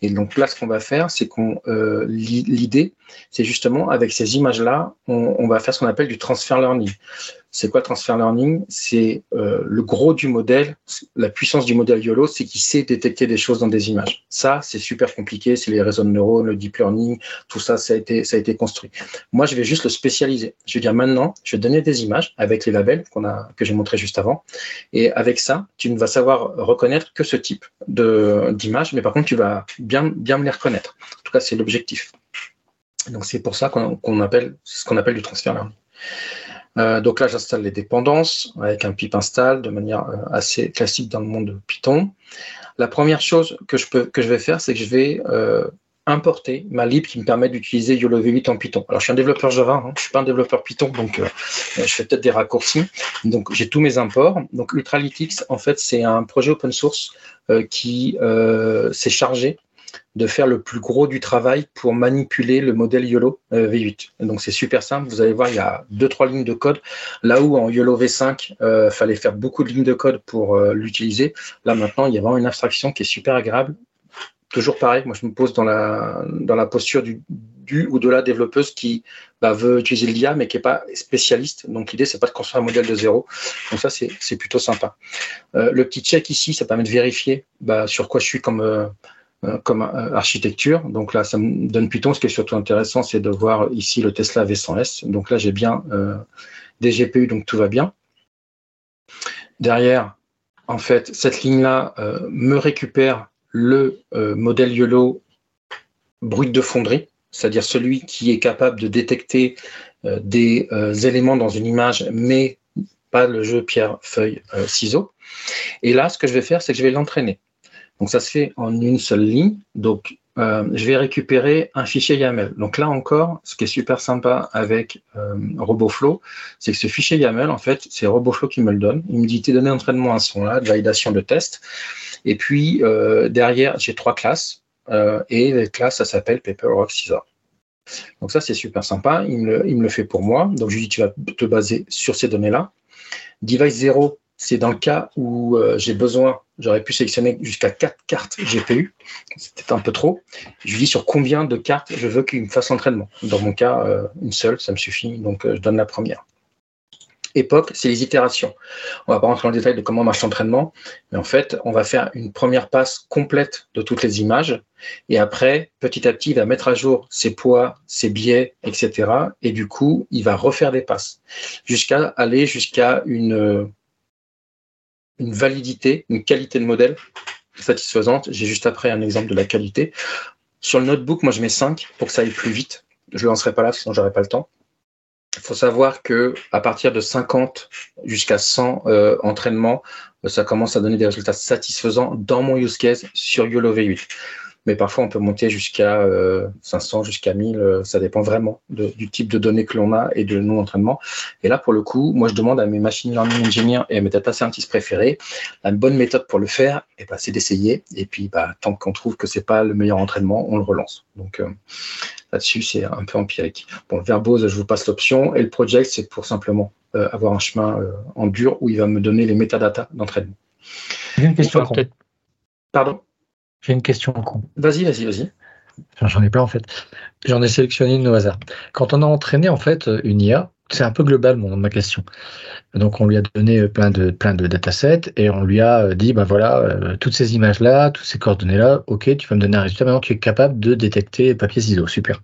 Et donc là, ce qu'on va faire, c'est qu'on euh, l'idée, c'est justement avec ces images-là, on, va faire ce qu'on appelle du transfer learning. C'est quoi transfer learning? C'est euh, le gros du modèle, la puissance du modèle YOLO, c'est qu'il sait détecter des choses dans des images. Ça, c'est super compliqué, c'est les réseaux de neurones, le deep learning, tout ça, ça a été, construit. Moi, je vais juste le spécialiser. Je vais dire maintenant, je vais donner des images avec les labels que j'ai montré juste avant, et avec ça, tu ne vas savoir reconnaître que ce type de d'images, mais par contre, tu vas bien, bien me les reconnaître. En tout cas, c'est l'objectif. Donc, c'est pour ça qu'on appelle, ce qu'on appelle du transfer learning. Euh, donc là, j'installe les dépendances avec un pip install de manière euh, assez classique dans le monde de Python. La première chose que je, peux, que je vais faire, c'est que je vais euh, importer ma lib qui me permet d'utiliser YOLO V8 en Python. Alors, je suis un développeur Java, hein, je suis pas un développeur Python, donc je fais peut-être des raccourcis. Donc, j'ai tous mes imports. Donc, Ultralytics, en fait, c'est un projet open source qui s'est chargé de faire le plus gros du travail pour manipuler le modèle YOLO euh, V8. donc c'est super simple, vous allez voir, il y a deux trois lignes de code. Là où en YOLO V5, il euh, fallait faire beaucoup de lignes de code pour euh, l'utiliser, là maintenant, il y a vraiment une abstraction qui est super agréable. Toujours pareil, moi je me pose dans la, posture du, ou de la développeuse qui bah, veut utiliser l'IA mais qui n'est pas spécialiste. Donc l'idée, c'est pas de construire un modèle de zéro. Donc ça, c'est plutôt sympa. le petit check ici, ça permet de vérifier bah, sur quoi je suis comme euh, comme euh, architecture. Donc là, ça me donne Python. Ce qui est surtout intéressant, c'est de voir ici le Tesla V100S. Donc là, j'ai bien euh, des GPU, donc tout va bien. Derrière, en fait, cette ligne-là me récupère le modèle YOLO brut de fonderie, c'est-à-dire celui qui est capable de détecter des éléments dans une image, mais pas le jeu pierre, feuille, ciseaux. Et là, ce que je vais faire, c'est que je vais l'entraîner. Donc ça se fait en une seule ligne. Donc euh, je vais récupérer un fichier YAML. Donc là encore, ce qui est super sympa avec euh, RoboFlow, c'est que ce fichier YAML, en fait, c'est RoboFlow qui me le donne. Il me dit tes données d'entraînement sont là, de validation de test. Et puis euh, derrière, j'ai trois classes. et les classes, ça s'appelle Paper, Rock, Scissor. Donc ça, c'est super sympa. Il me, le, il me le fait pour moi. Donc je lui dis, tu vas te baser sur ces données-là. Device 0, c'est dans le cas où euh, j'ai besoin, j'aurais pu sélectionner jusqu'à 4 cartes GPU, c'était un peu trop. Je lui dis sur combien de cartes je veux qu'il me fasse l'entraînement. Dans mon cas, euh, une seule, ça me suffit, donc euh, je donne la première. Époque, c'est les itérations. On va pas rentrer dans le détail de comment marche l'entraînement, mais en fait, on va faire une première passe complète de toutes les images, et après, petit à petit, il va mettre à jour ses poids, ses biais, etc. Et du coup, il va refaire des passes, jusqu'à aller jusqu'à une une validité, une qualité de modèle satisfaisante. J'ai juste après un exemple de la qualité. Sur le notebook, moi je mets 5 pour que ça aille plus vite. Je ne lancerai pas là, sinon j'aurai pas le temps. Il faut savoir que à partir de 50 jusqu'à 100 euh, entraînements, ça commence à donner des résultats satisfaisants dans mon use case sur YOLO V8 mais parfois on peut monter jusqu'à 500, euh, jusqu'à 1000, euh, ça dépend vraiment du type de données que l'on a et de nos entraînements. Et là, pour le coup, moi je demande à mes machine learning engineers et à mes data scientists préférés, la bonne méthode pour le faire, et eh ben, c'est d'essayer. Et puis, bah, tant qu'on trouve que c'est pas le meilleur entraînement, on le relance. Donc euh, là-dessus, c'est un peu empirique. Bon, le verbose, je vous passe l'option, et le project, c'est pour simplement avoir un chemin en dur où il va me donner les métadatas d'entraînement. J'ai une question. Pardon? J'ai une question con. Vas-y, vas-y, vas-y. j'en ai plein en fait. J'en ai sélectionné une au hasard. Quand on a entraîné en fait une IA, c'est un peu global mon, ma question. Donc on lui a donné plein de plein de datasets et on lui a dit bah voilà euh, toutes ces images là, toutes ces coordonnées là, ok tu vas me donner un résultat. Maintenant tu es capable de détecter papier ciseaux, super.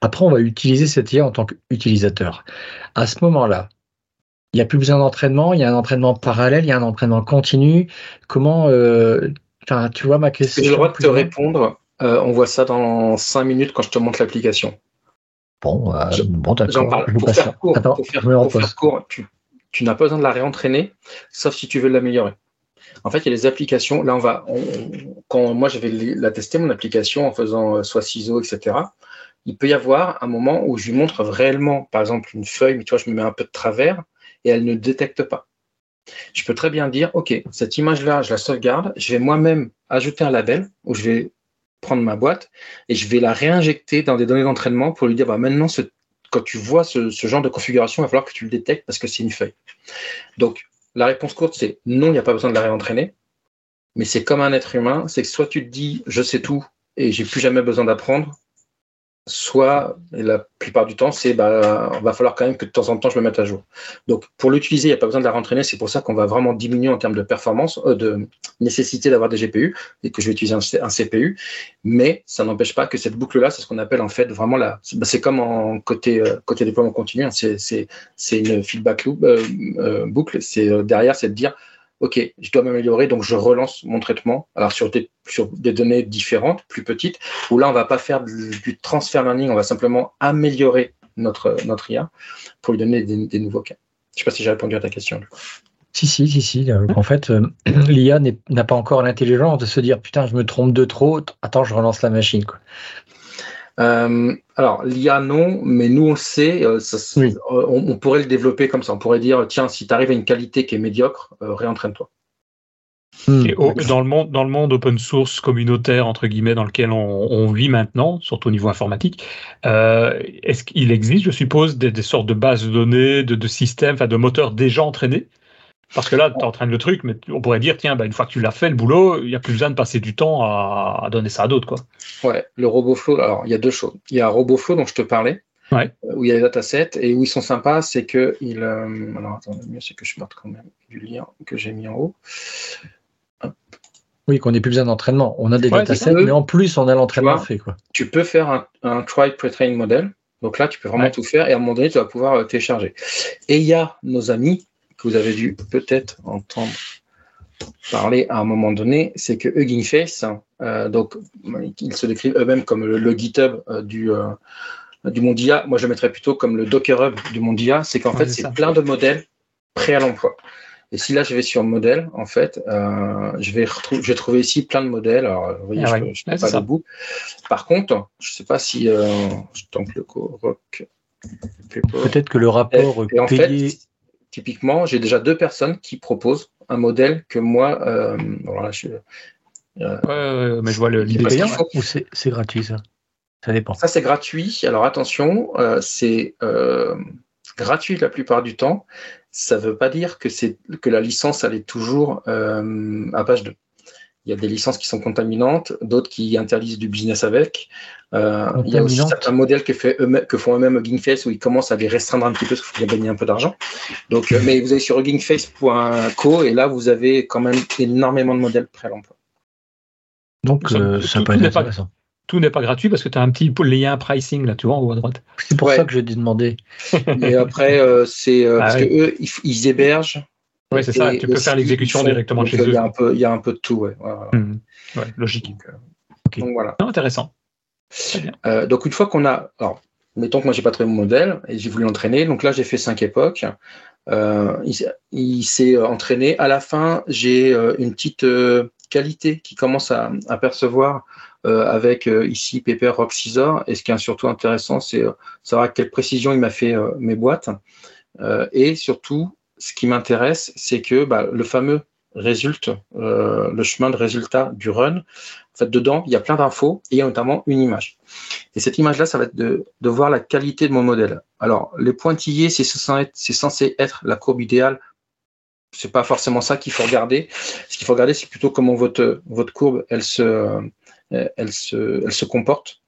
Après on va utiliser cette IA en tant qu'utilisateur. À ce moment-là, il n'y a plus besoin d'entraînement, il y a un entraînement parallèle, il y a un entraînement continu. Comment euh, tu vois ma question J'ai le droit de te répondre. Euh, on voit ça dans 5 minutes quand je te montre l'application. Bon, euh, bon d'accord. Pour, faire court, Attends, pour faire, pour faire court, tu, tu n'as pas besoin de la réentraîner, sauf si tu veux l'améliorer. En fait, il y a des applications. Là, on va. quand moi, je vais la tester, mon application, en faisant euh, soit ciseaux, etc., il peut y avoir un moment où je lui montre réellement, par exemple, une feuille, mais tu vois, je me mets un peu de travers et elle ne détecte pas. Je peux très bien dire, OK, cette image-là, je la sauvegarde, je vais moi-même ajouter un label où je vais prendre ma boîte et je vais la réinjecter dans des données d'entraînement pour lui dire, bah, maintenant, quand tu vois ce, genre de configuration, il va falloir que tu le détectes parce que c'est une feuille. Donc, la réponse courte, c'est non, il n'y a pas besoin de la réentraîner. Mais c'est comme un être humain, c'est que soit tu te dis, je sais tout et j'ai plus jamais besoin d'apprendre, soit, la plupart du temps, c'est bah, va falloir quand même que de temps en temps je me mette à jour. Donc pour l'utiliser, il n'y a pas besoin de la rentraîner, c'est pour ça qu'on va vraiment diminuer en termes de performance, euh, de nécessité d'avoir des GPU et que je vais utiliser un, CPU, mais ça n'empêche pas que cette boucle-là, c'est ce qu'on appelle en fait vraiment la. Bah, c'est comme en côté, euh, côté déploiement continu, hein, c'est une feedback loop, euh, boucle, c'est derrière, c'est de dire OK, je dois m'améliorer, donc je relance mon traitement. Alors sur des, données différentes, plus petites, où là, on va pas faire du, transfer learning, on va simplement améliorer notre, IA pour lui donner des, nouveaux cas. Je ne sais pas si j'ai répondu à ta question. Si, si, si, si. En fait, euh, l'IA n'a pas encore l'intelligence de se dire putain, je me trompe de trop, attends, je relance la machine. Euh, alors, l'IA, non, mais nous, on le sait, euh, euh, on, pourrait le développer comme ça. On pourrait dire, tiens, si tu arrives à une qualité qui est médiocre, réentraîne-toi. Hmm. dans, le monde, dans le monde open source communautaire, entre guillemets, dans lequel on, vit maintenant, surtout au niveau informatique, est-ce qu'il existe, je suppose, des, sortes de bases de données, de, de systèmes, enfin de moteurs déjà entraînés? Parce que là, tu entraînes le truc, mais on pourrait dire, tiens, bah, une fois que tu l'as fait, le boulot, il n'y a plus besoin de passer du temps à, donner ça à d'autres. Quoi. Ouais, le RoboFlow, alors il y a deux choses. Il y a RoboFlow dont je te parlais, euh, où il y a les datasets, et où ils sont sympas, c'est que. Il, euh, alors attends, le mieux, c'est que je parte quand même du lien que j'ai mis en haut. Oui, qu'on n'ait plus besoin d'entraînement. On a des datasets, mais en plus, on a l'entraînement fait. Quoi. Tu peux faire un, un try pre-training model. Donc là, tu peux vraiment tout faire et à un moment donné, tu vas pouvoir euh, télécharger. Et il y a nos amis vous avez dû peut-être entendre parler à un moment donné, c'est que Hugging Face, euh, donc ils se décrivent eux-mêmes comme le, GitHub euh, du, euh, du monde IA. Moi, je mettrais plutôt comme le Docker Hub du monde IA. C'est qu'en fait, c'est plein de modèles prêts à l'emploi. Et si là, je vais sur modèle, en fait, je, vais je vais trouver ici plein de modèles. Alors, vous voyez, ah je ne pas debout. Par contre, je ne sais pas si je tente le. Peut-être que le rapport et, en fait, typiquement, j'ai déjà deux personnes qui proposent un modèle que moi, euh, je, euh, mais je vois le payant ou c'est gratuit ça? Ça dépend. Ça c'est gratuit. Alors attention, euh, c'est gratuit la plupart du temps. Ça ne veut pas dire que c'est que la licence elle est toujours à page 2. Il y a des licences qui sont contaminantes, d'autres qui interdisent du business avec. Euh, il y a aussi certains modèles que, fait que font eux-mêmes Hugging Face où ils commencent à les restreindre un petit peu parce qu'il faut gagner un peu d'argent. Donc, euh, mais vous allez sur huggingface.co et là, vous avez quand même énormément de modèles prêts à l'emploi. Donc, euh, ça peut être intéressant. tout n'est pas gratuit parce que tu as un petit lien pricing là, tu vois, en haut à droite. C'est pour ça que j'ai demandé. Et après, c'est ah parce qu'eux, ils hébergent oui, c'est ça. Tu peux faire l'exécution directement chez eux. Il y, a un peu, il y a un peu de tout, ouais. Mmh. logique. Donc, euh, voilà. intéressant. Euh, donc une fois qu'on a, alors, mettons que moi j'ai pas trouvé mon modèle et j'ai voulu l'entraîner. Donc là j'ai fait cinq époques. Euh, il, s'est entraîné. À la fin, j'ai une petite qualité qui commence à, percevoir avec ici Pepper Rock Scissor. Et ce qui est surtout intéressant, c'est savoir à quelle précision il m'a fait mes boîtes. et surtout, ce qui m'intéresse, c'est que bah, le fameux résultat, euh, le chemin de résultat du run, en fait, dedans, il y a plein d'infos et il y a notamment une image. Et cette image-là, ça va être de, voir la qualité de mon modèle. Alors, les pointillés, c'est censé, être la courbe idéale. C'est pas forcément ça qu'il faut regarder. Ce qu'il faut regarder, c'est plutôt comment votre, votre courbe, elle se, elle se, elle se comporte.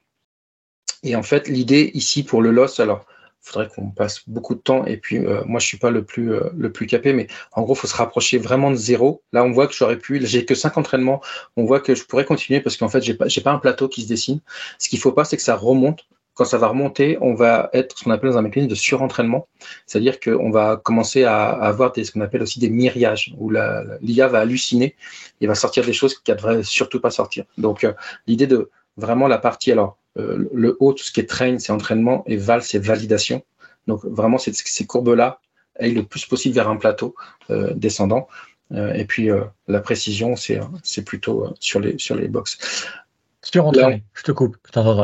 Et en fait, l'idée ici pour le loss, alors, faudrait qu'on passe beaucoup de temps. Et puis, euh, moi, je suis pas le plus, euh, le plus capé, mais en gros, faut se rapprocher vraiment de zéro. Là, on voit que j'aurais pu, j'ai que cinq entraînements. On voit que je pourrais continuer parce qu'en fait, j'ai pas, j'ai pas un plateau qui se dessine. Ce qu'il faut pas, c'est que ça remonte. Quand ça va remonter, on va être ce qu'on appelle dans un mécanisme de surentraînement. C'est-à-dire qu'on va commencer à, avoir des, ce qu'on appelle aussi des miriages, où l'IA va halluciner et va sortir des choses qui ne devraient surtout pas sortir. Donc, euh, l'idée de vraiment la partie, alors, euh, le haut, tout ce qui est train, c'est entraînement, et val, c'est validation. Donc vraiment, ces courbes-là aillent le plus possible vers un plateau euh, descendant. Euh, et puis la précision, c'est plutôt sur les, sur les box. Surentraîné, je te coupe.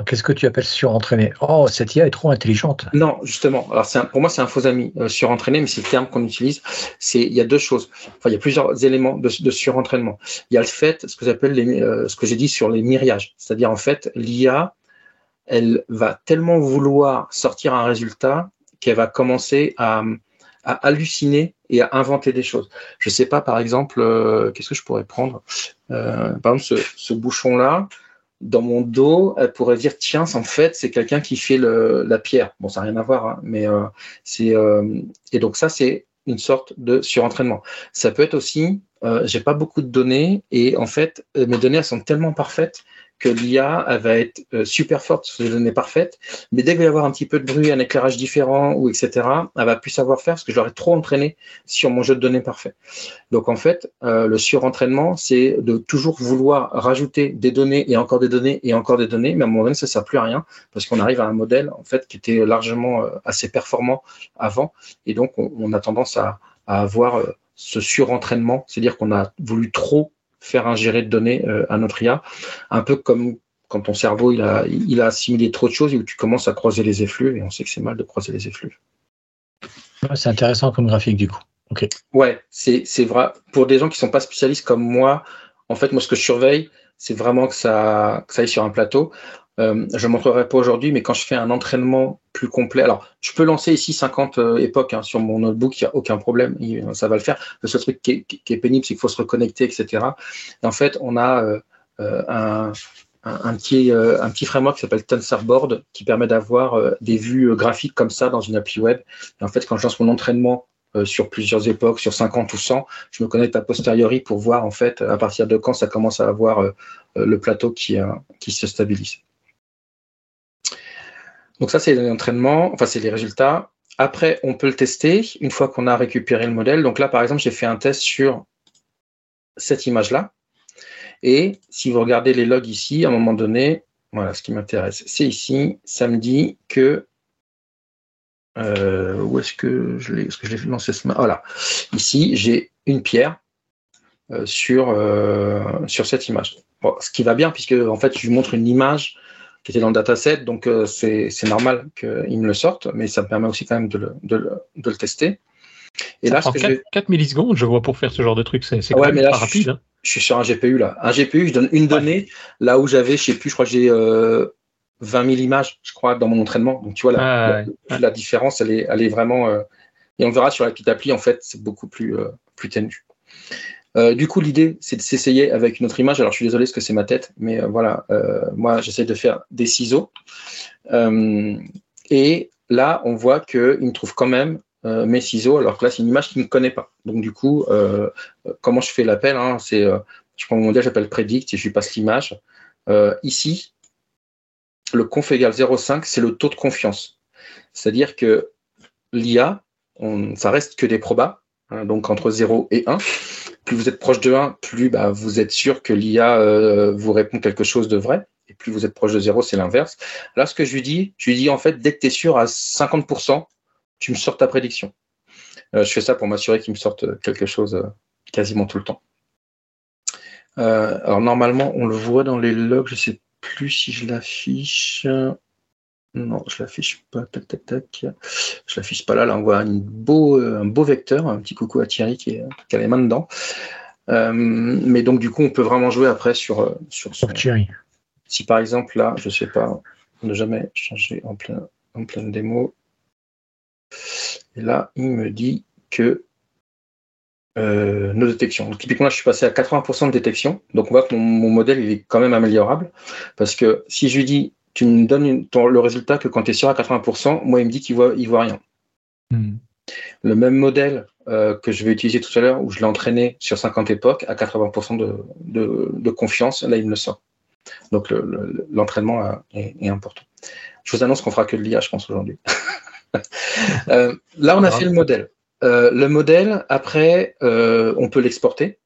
Qu'est-ce que tu appelles surentraîné Oh, cette IA est trop intelligente. Non, justement. Alors, pour moi, c'est un faux ami. surentraîné, mais c'est le terme qu'on utilise. C'est il y a deux choses. Enfin, il y a plusieurs éléments de, de surentraînement. Il y a le fait, ce que j'appelle ce que j'ai dit sur les myriages, c'est-à-dire en fait l'IA elle va tellement vouloir sortir un résultat qu'elle va commencer à, halluciner et à inventer des choses. Je ne sais pas, par exemple, euh, qu'est-ce que je pourrais prendre euh, Par exemple, ce, bouchon-là, dans mon dos, elle pourrait dire tiens, en fait, c'est quelqu'un qui fait la pierre. Bon, ça n'a rien à voir, hein, mais euh, c'est et donc ça, c'est une sorte de surentraînement. Ça peut être aussi, j'ai pas beaucoup de données et en fait, mes données elles sont tellement parfaites que l'IA elle va être euh, super forte sur les données parfaites, mais dès qu'il va y avoir un petit peu de bruit, un éclairage différent ou etc., elle va plus savoir faire parce que je l'aurais trop entraîné sur mon jeu de données parfait. Donc en fait, euh, le surentraînement, c'est de toujours vouloir rajouter des données et encore des données et encore des données, mais à un moment donné, ça sert plus à rien parce qu'on arrive à un modèle en fait qui était largement euh, assez performant avant, et donc on, a tendance à, à avoir ce surentraînement, c'est-à-dire qu'on a voulu trop faire ingérer de données euh, à notre IA, un peu comme quand ton cerveau il a, il a assimilé trop de choses et où tu commences à croiser les effluves, et on sait que c'est mal de croiser les effluves. C'est intéressant comme graphique du coup. Ok. Ouais, c'est vrai. Pour des gens qui sont pas spécialistes comme moi, en fait, moi, ce que je surveille, c'est vraiment que ça, que ça aille sur un plateau. Euh, je ne montrerai pas aujourd'hui, mais quand je fais un entraînement plus complet, alors je peux lancer ici 50 euh, époques hein, sur mon notebook, il n'y a aucun problème, ça va le faire. Le seul truc qui est, pénible, c'est qu'il faut se reconnecter, etc. en fait, on a euh, un, petit, framework qui s'appelle TensorBoard qui permet d'avoir des vues graphiques comme ça dans une appli web. Et en fait, quand je lance mon entraînement sur plusieurs époques, sur 50 ou 100. Je me connecte a posteriori pour voir en fait à partir de quand ça commence à avoir le plateau qui se stabilise. Donc ça, c'est l'entraînement, enfin, c'est les résultats. Après, on peut le tester une fois qu'on a récupéré le modèle. Donc là, par exemple, j'ai fait un test sur cette image-là. Et si vous regardez les logs ici, à un moment donné, voilà, ce qui m'intéresse, c'est ici, ça me dit que euh, où est-ce que je l'ai, est-ce que lancé ce Voilà, ici j'ai une pierre euh, sur euh, sur cette image. ce qui va bien puisque en fait je vous montre une image qui était dans le dataset, donc euh, c'est normal qu'il me le sorte, mais ça me permet aussi quand même de le, de le, de le tester. Et là, 4, millisecondes, je vois, pour faire ce genre de truc, c'est ouais, mais là, pas je, rapide. Hein. Je, suis sur un GPU là. Un GPU, je donne une donnée là où j'avais, je sais plus, je crois que j'ai euh, 20 000 images, je crois, dans mon entraînement. Donc tu vois, la, ah, la, différence, elle est, elle est vraiment. Euh, et on verra sur la petite appli, en fait, c'est beaucoup plus, euh, plus ténu. Euh, du coup, l'idée, c'est de s'essayer avec une autre image. Alors, je suis désolé parce que c'est ma tête, mais euh, voilà, euh, moi, j'essaie de faire des ciseaux. et là, on voit qu'il me trouve quand même mes ciseaux, alors que là, c'est une image qu'il ne connaît pas. Donc, du coup, comment je fais l'appel hein, C'est, je prends mon modèle, j'appelle predict et je lui passe l'image. ici, le conf égale 0,5, c'est le taux de confiance. C'est-à-dire que l'IA, ça reste que des probas, hein, donc entre 0 et 1 plus vous êtes proche de 1, plus bah, vous êtes sûr que l'IA euh, vous répond quelque chose de vrai. Et plus vous êtes proche de 0, c'est l'inverse. Là, ce que je lui dis, je lui dis en fait, dès que tu es sûr à 50%, tu me sors ta prédiction. Euh, je fais ça pour m'assurer qu'il me sorte quelque chose euh, quasiment tout le temps. alors normalement, on le voit dans les logs, je ne sais plus si je l'affiche. Non, je l'affiche pas. Tac, tac, tac. Je l'affiche pas là. Là, on voit un beau, un beau vecteur. Un petit coucou à Thierry qui, a les mains dedans. Euh, mais donc, du coup, on peut vraiment jouer après sur, euh, sur. Thierry. Si par exemple, là, je sais pas, ne jamais changer en plein, en pleine démo. Et là, il me dit que nos détections. Donc, typiquement, là, je suis passé à 80% de détection. Donc, on voit que mon, modèle il est quand même améliorable. Parce que si je lui dis, tu me donnes le résultat que quand tu es sûr à 80%, moi, il me dit qu'il voit, il voit rien. Hmm. Le même modèle euh, que je vais utiliser tout à l'heure, où je l'ai entraîné sur 50 époques, à 80% de, confiance, là, il me le sort. Donc, l'entraînement euh, est, important. Je vous annonce qu'on fera que de l'IA, je pense, aujourd'hui. Euh, là, on a fait le modèle. le modèle, après, on peut l'exporter.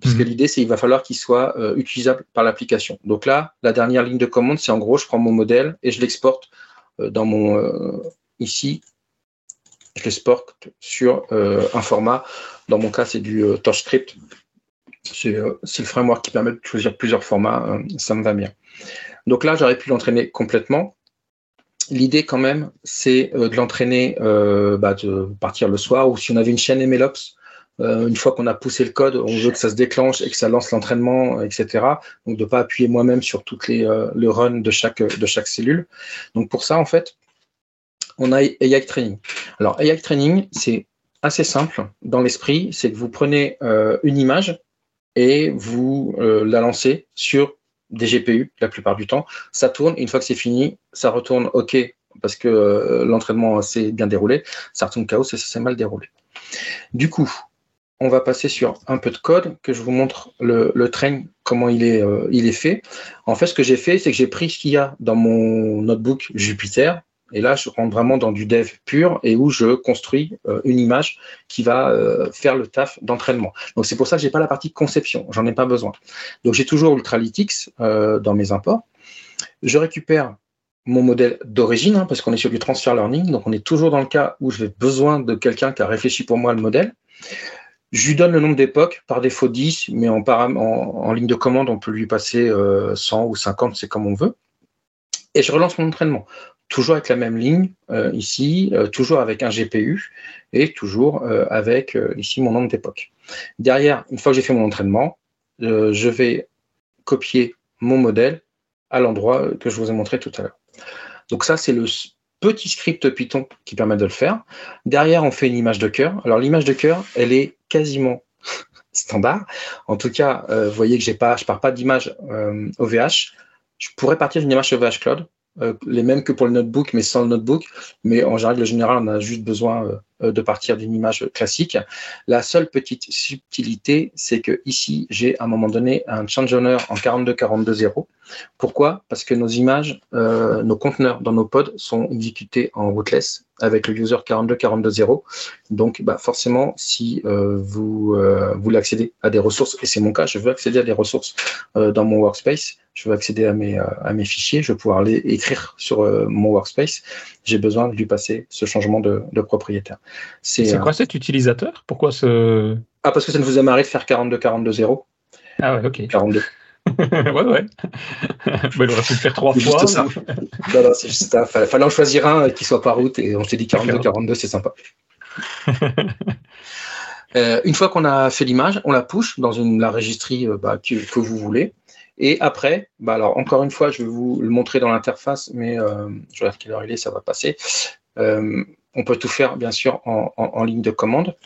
Parce que mhm. l'idée, c'est qu'il va falloir qu'il soit utilisable par l'application. Donc là, la dernière ligne de commande, c'est en gros, je prends mon modèle et je l'exporte dans mon ici je l'exporte sur euh, un format. Dans mon cas, c'est du euh, TorchScript. Euh, c'est le framework qui permet de choisir plusieurs formats. ça me va bien. Donc là, j'aurais pu l'entraîner complètement. L'idée quand même, c'est de l'entraîner, bah, de partir le soir, ou si on avait une chaîne MLOps, une fois qu'on a poussé le code, on veut que ça se déclenche et que ça lance l'entraînement, etc. Donc de pas appuyer moi-même sur toutes les le run de chaque de chaque cellule. Donc pour ça, en fait, on a AI Training. Alors, AI Training, c'est assez simple dans l'esprit, c'est que vous prenez euh, une image et vous euh, la lancez sur des GPU la plupart du temps. Ça tourne, une fois que c'est fini, ça retourne OK parce que euh, l'entraînement s'est bien déroulé, ça retourne chaos et ça s'est mal déroulé. Du coup, on va passer sur un peu de code que je vous montre le, train, comment il est, il est fait. En fait, ce que j'ai fait, c'est que j'ai pris ce qu'il y a dans mon notebook Jupyter, et là, je rentre vraiment dans du dev pur et où je construis euh, une image qui va euh, faire le taf d'entraînement. Donc c'est pour ça que j'ai pas la partie conception, j'en ai pas besoin. Donc j'ai toujours Ultralytics euh, dans mes imports. Je récupère mon modèle d'origine hein, parce qu'on est sur du transfer learning, donc on est toujours dans le cas où j'ai besoin de quelqu'un qui a réfléchi pour moi le modèle. Je lui donne le nombre d'époques, par défaut 10, mais en, ligne de commande, on peut lui passer 100 ou 50, c'est comme on veut. Et je relance mon entraînement toujours avec la même ligne euh, ici, euh, toujours avec un GPU et toujours euh, avec ici mon nombre d'époques. Derrière, une fois que j'ai fait mon entraînement, je vais copier mon modèle à l'endroit que je vous ai montré tout à l'heure. Donc ça, c'est le petit script Python qui permet de le faire. Derrière, on fait une image de cœur. Alors l'image de cœur, elle est quasiment standard. En tout cas, vous voyez que j'ai pas, pars pas d'image OVH. Je pourrais partir d'une image OVH Cloud. Euh, les mêmes que pour le notebook, mais sans le notebook. Mais en général, général, on a juste besoin euh, euh, de partir d'une image classique. La seule petite subtilité, c'est que ici, j'ai à un moment donné un change owner en 42.42.0. Pourquoi? Parce que nos images, nos conteneurs dans nos pods sont exécutés en rootless avec le user 42.42.0. Donc, bah, forcément, si euh, vous voulez accéder à des ressources, et c'est mon cas, je veux accéder à des ressources dans mon workspace, je veux accéder à mes, à mes fichiers, je veux pouvoir les écrire sur mon workspace, j'ai besoin de lui passer ce changement de, de propriétaire. C'est euh, quoi cet utilisateur? Pourquoi ce. Ah, parce que ça ne vous a marré de faire 42-42-0. Ah ouais, ok. 42. Ouais, ouais. bah, il aurait pu le faire trois fois. Ça. non, non, c'est juste ça. Fallait, fallait en choisir un qui soit par route et on s'est dit 42-42, c'est sympa. euh, une fois qu'on a fait l'image, on la push dans une, la registrie euh, bah, que, que, vous voulez. Et après, bah alors encore une fois, je vais vous le montrer dans l'interface, mais euh, je regarde quelle heure il est, ça va passer. Euh, on peut tout faire, bien sûr, en, ligne de commande.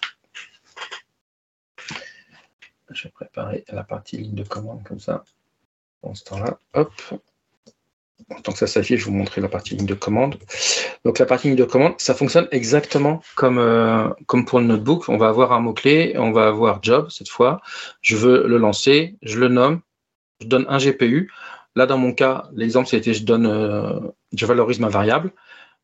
Je vais préparer la partie ligne de commande comme ça. Dans ce temps-là, hop. Tant que ça s'affiche, je vais vous montrer la partie ligne de commande. Donc la partie ligne de commande, ça fonctionne exactement comme, euh, comme pour le notebook. On va avoir un mot-clé, on va avoir job cette fois. Je veux le lancer, je le nomme, je donne un GPU. Là, dans mon cas, l'exemple, c'était je donne, euh, je valorise ma variable.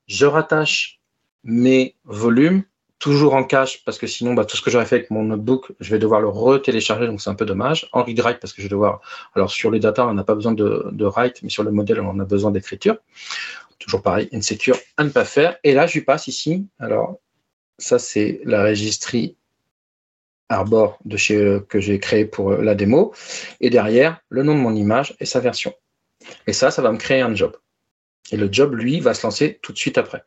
Je rattache mes volumes, toujours en cache, parce que sinon, bah, tout ce que j'aurais fait avec mon notebook, je vais devoir le retélécharger, donc c'est un peu dommage. En read write, parce que je vais devoir. Alors, sur les data, on n'a pas besoin de, write, mais sur le modèle, on a besoin d'écriture. Toujours pareil, insecure à ne pas faire. Et là, je lui passe ici. Alors, ça, c'est la registrie Arbor de chez, que j'ai créé pour la démo. Et derrière, le nom de mon image et sa version. Et ça, ça va me créer un job. Et le job, lui, va se lancer tout de suite après.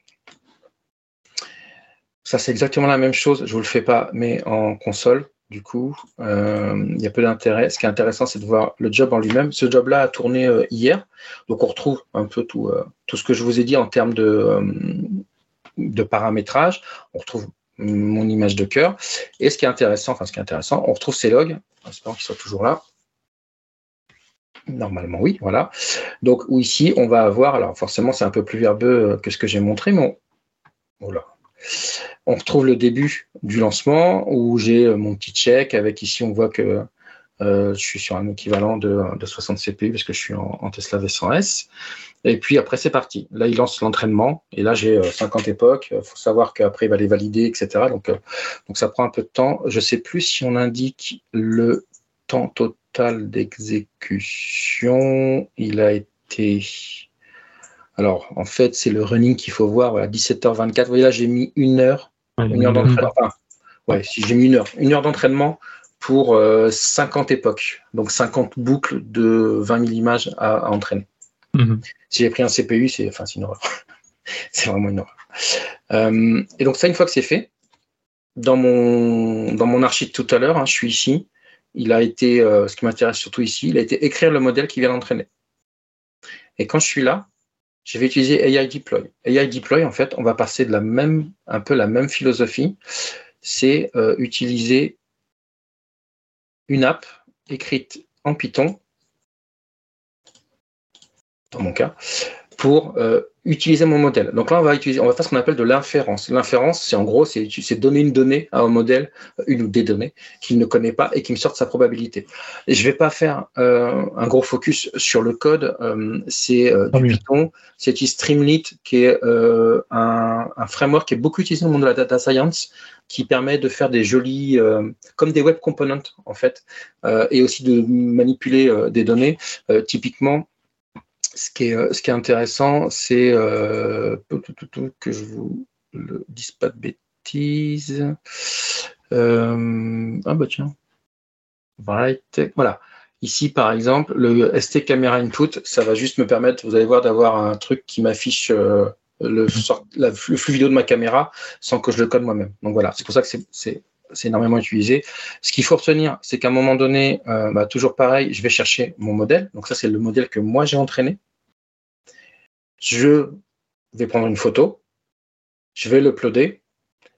Ça, c'est exactement la même chose. Je vous le fais pas, mais en console. Du coup, euh, il y a peu d'intérêt. Ce qui est intéressant, c'est de voir le job en lui-même. Ce job-là a tourné euh, hier. Donc, on retrouve un peu tout, euh, tout ce que je vous ai dit en termes de, paramétrage. On retrouve mon image de cœur. Et ce qui est intéressant, enfin ce qui est intéressant, on retrouve ces logs, en espérant qu'ils soient toujours là. Normalement, oui, voilà. Donc, ici, on va avoir, alors forcément, c'est un peu plus verbeux que ce que j'ai montré, mais on, voilà. On retrouve le début du lancement où j'ai mon petit check avec ici, on voit que euh, je suis sur un équivalent de, 60 CPU parce que je suis en, Tesla V100S. Et puis après, c'est parti. Là, il lance l'entraînement. Et là, j'ai 50 euh, époques. Il faut savoir qu'après, il va les valider, etc. Donc, euh, donc, ça prend un peu de temps. Je ne sais plus si on indique le temps total d'exécution. Il a été. Alors, en fait, c'est le running qu'il faut voir. Voilà, 17h24. Vous voyez, là, j'ai mis une heure. Une heure d'entraînement. ouais, si j'ai mis une heure. Une heure d'entraînement pour 50 euh, époques, donc 50 boucles de 20 000 images à, entraîner. Mhm. Si j'ai pris un CPU, c'est enfin, une horreur. c'est vraiment une horreur. Euh, et donc ça, une fois que c'est fait, dans mon, dans mon archive tout à l'heure, hein, je suis ici, il a été, euh, ce qui m'intéresse surtout ici, il a été écrire le modèle qui vient d'entraîner. Et quand je suis là, je vais utiliser AI Deploy. AI Deploy, en fait, on va passer de la même, un peu la même philosophie. C'est utiliser une app écrite en Python, dans mon cas, pour euh, utiliser mon modèle. Donc là, on va utiliser, on va faire ce qu'on appelle de l'inférence. L'inférence, c'est en gros, c'est donner une donnée à un modèle, une ou des données qu'il ne connaît pas et qui me sorte sa probabilité. Et je vais pas faire euh, un gros focus sur le code. Euh, c'est du Python, c'est Streamlit, qui est un, un, framework qui est beaucoup utilisé dans le monde de la data science, qui permet de faire des jolis, comme des web components en fait, et aussi de manipuler des données. typiquement, ce qui est, euh, ce qui est intéressant, c'est euh, que je vous le dise pas de bêtises. Euh, ah bah tiens. Voilà. Ici, par exemple, le ST Camera Input, ça va juste me permettre, vous allez voir, d'avoir un truc qui m'affiche le, le, flux vidéo de ma caméra sans que je le code moi-même. Donc voilà, c'est pour ça que c'est énormément utilisé. Ce qu'il faut retenir, c'est qu'à un moment donné, bah, toujours pareil, je vais chercher mon modèle. Donc ça, c'est le modèle que moi j'ai entraîné je vais prendre une photo, je vais l'uploader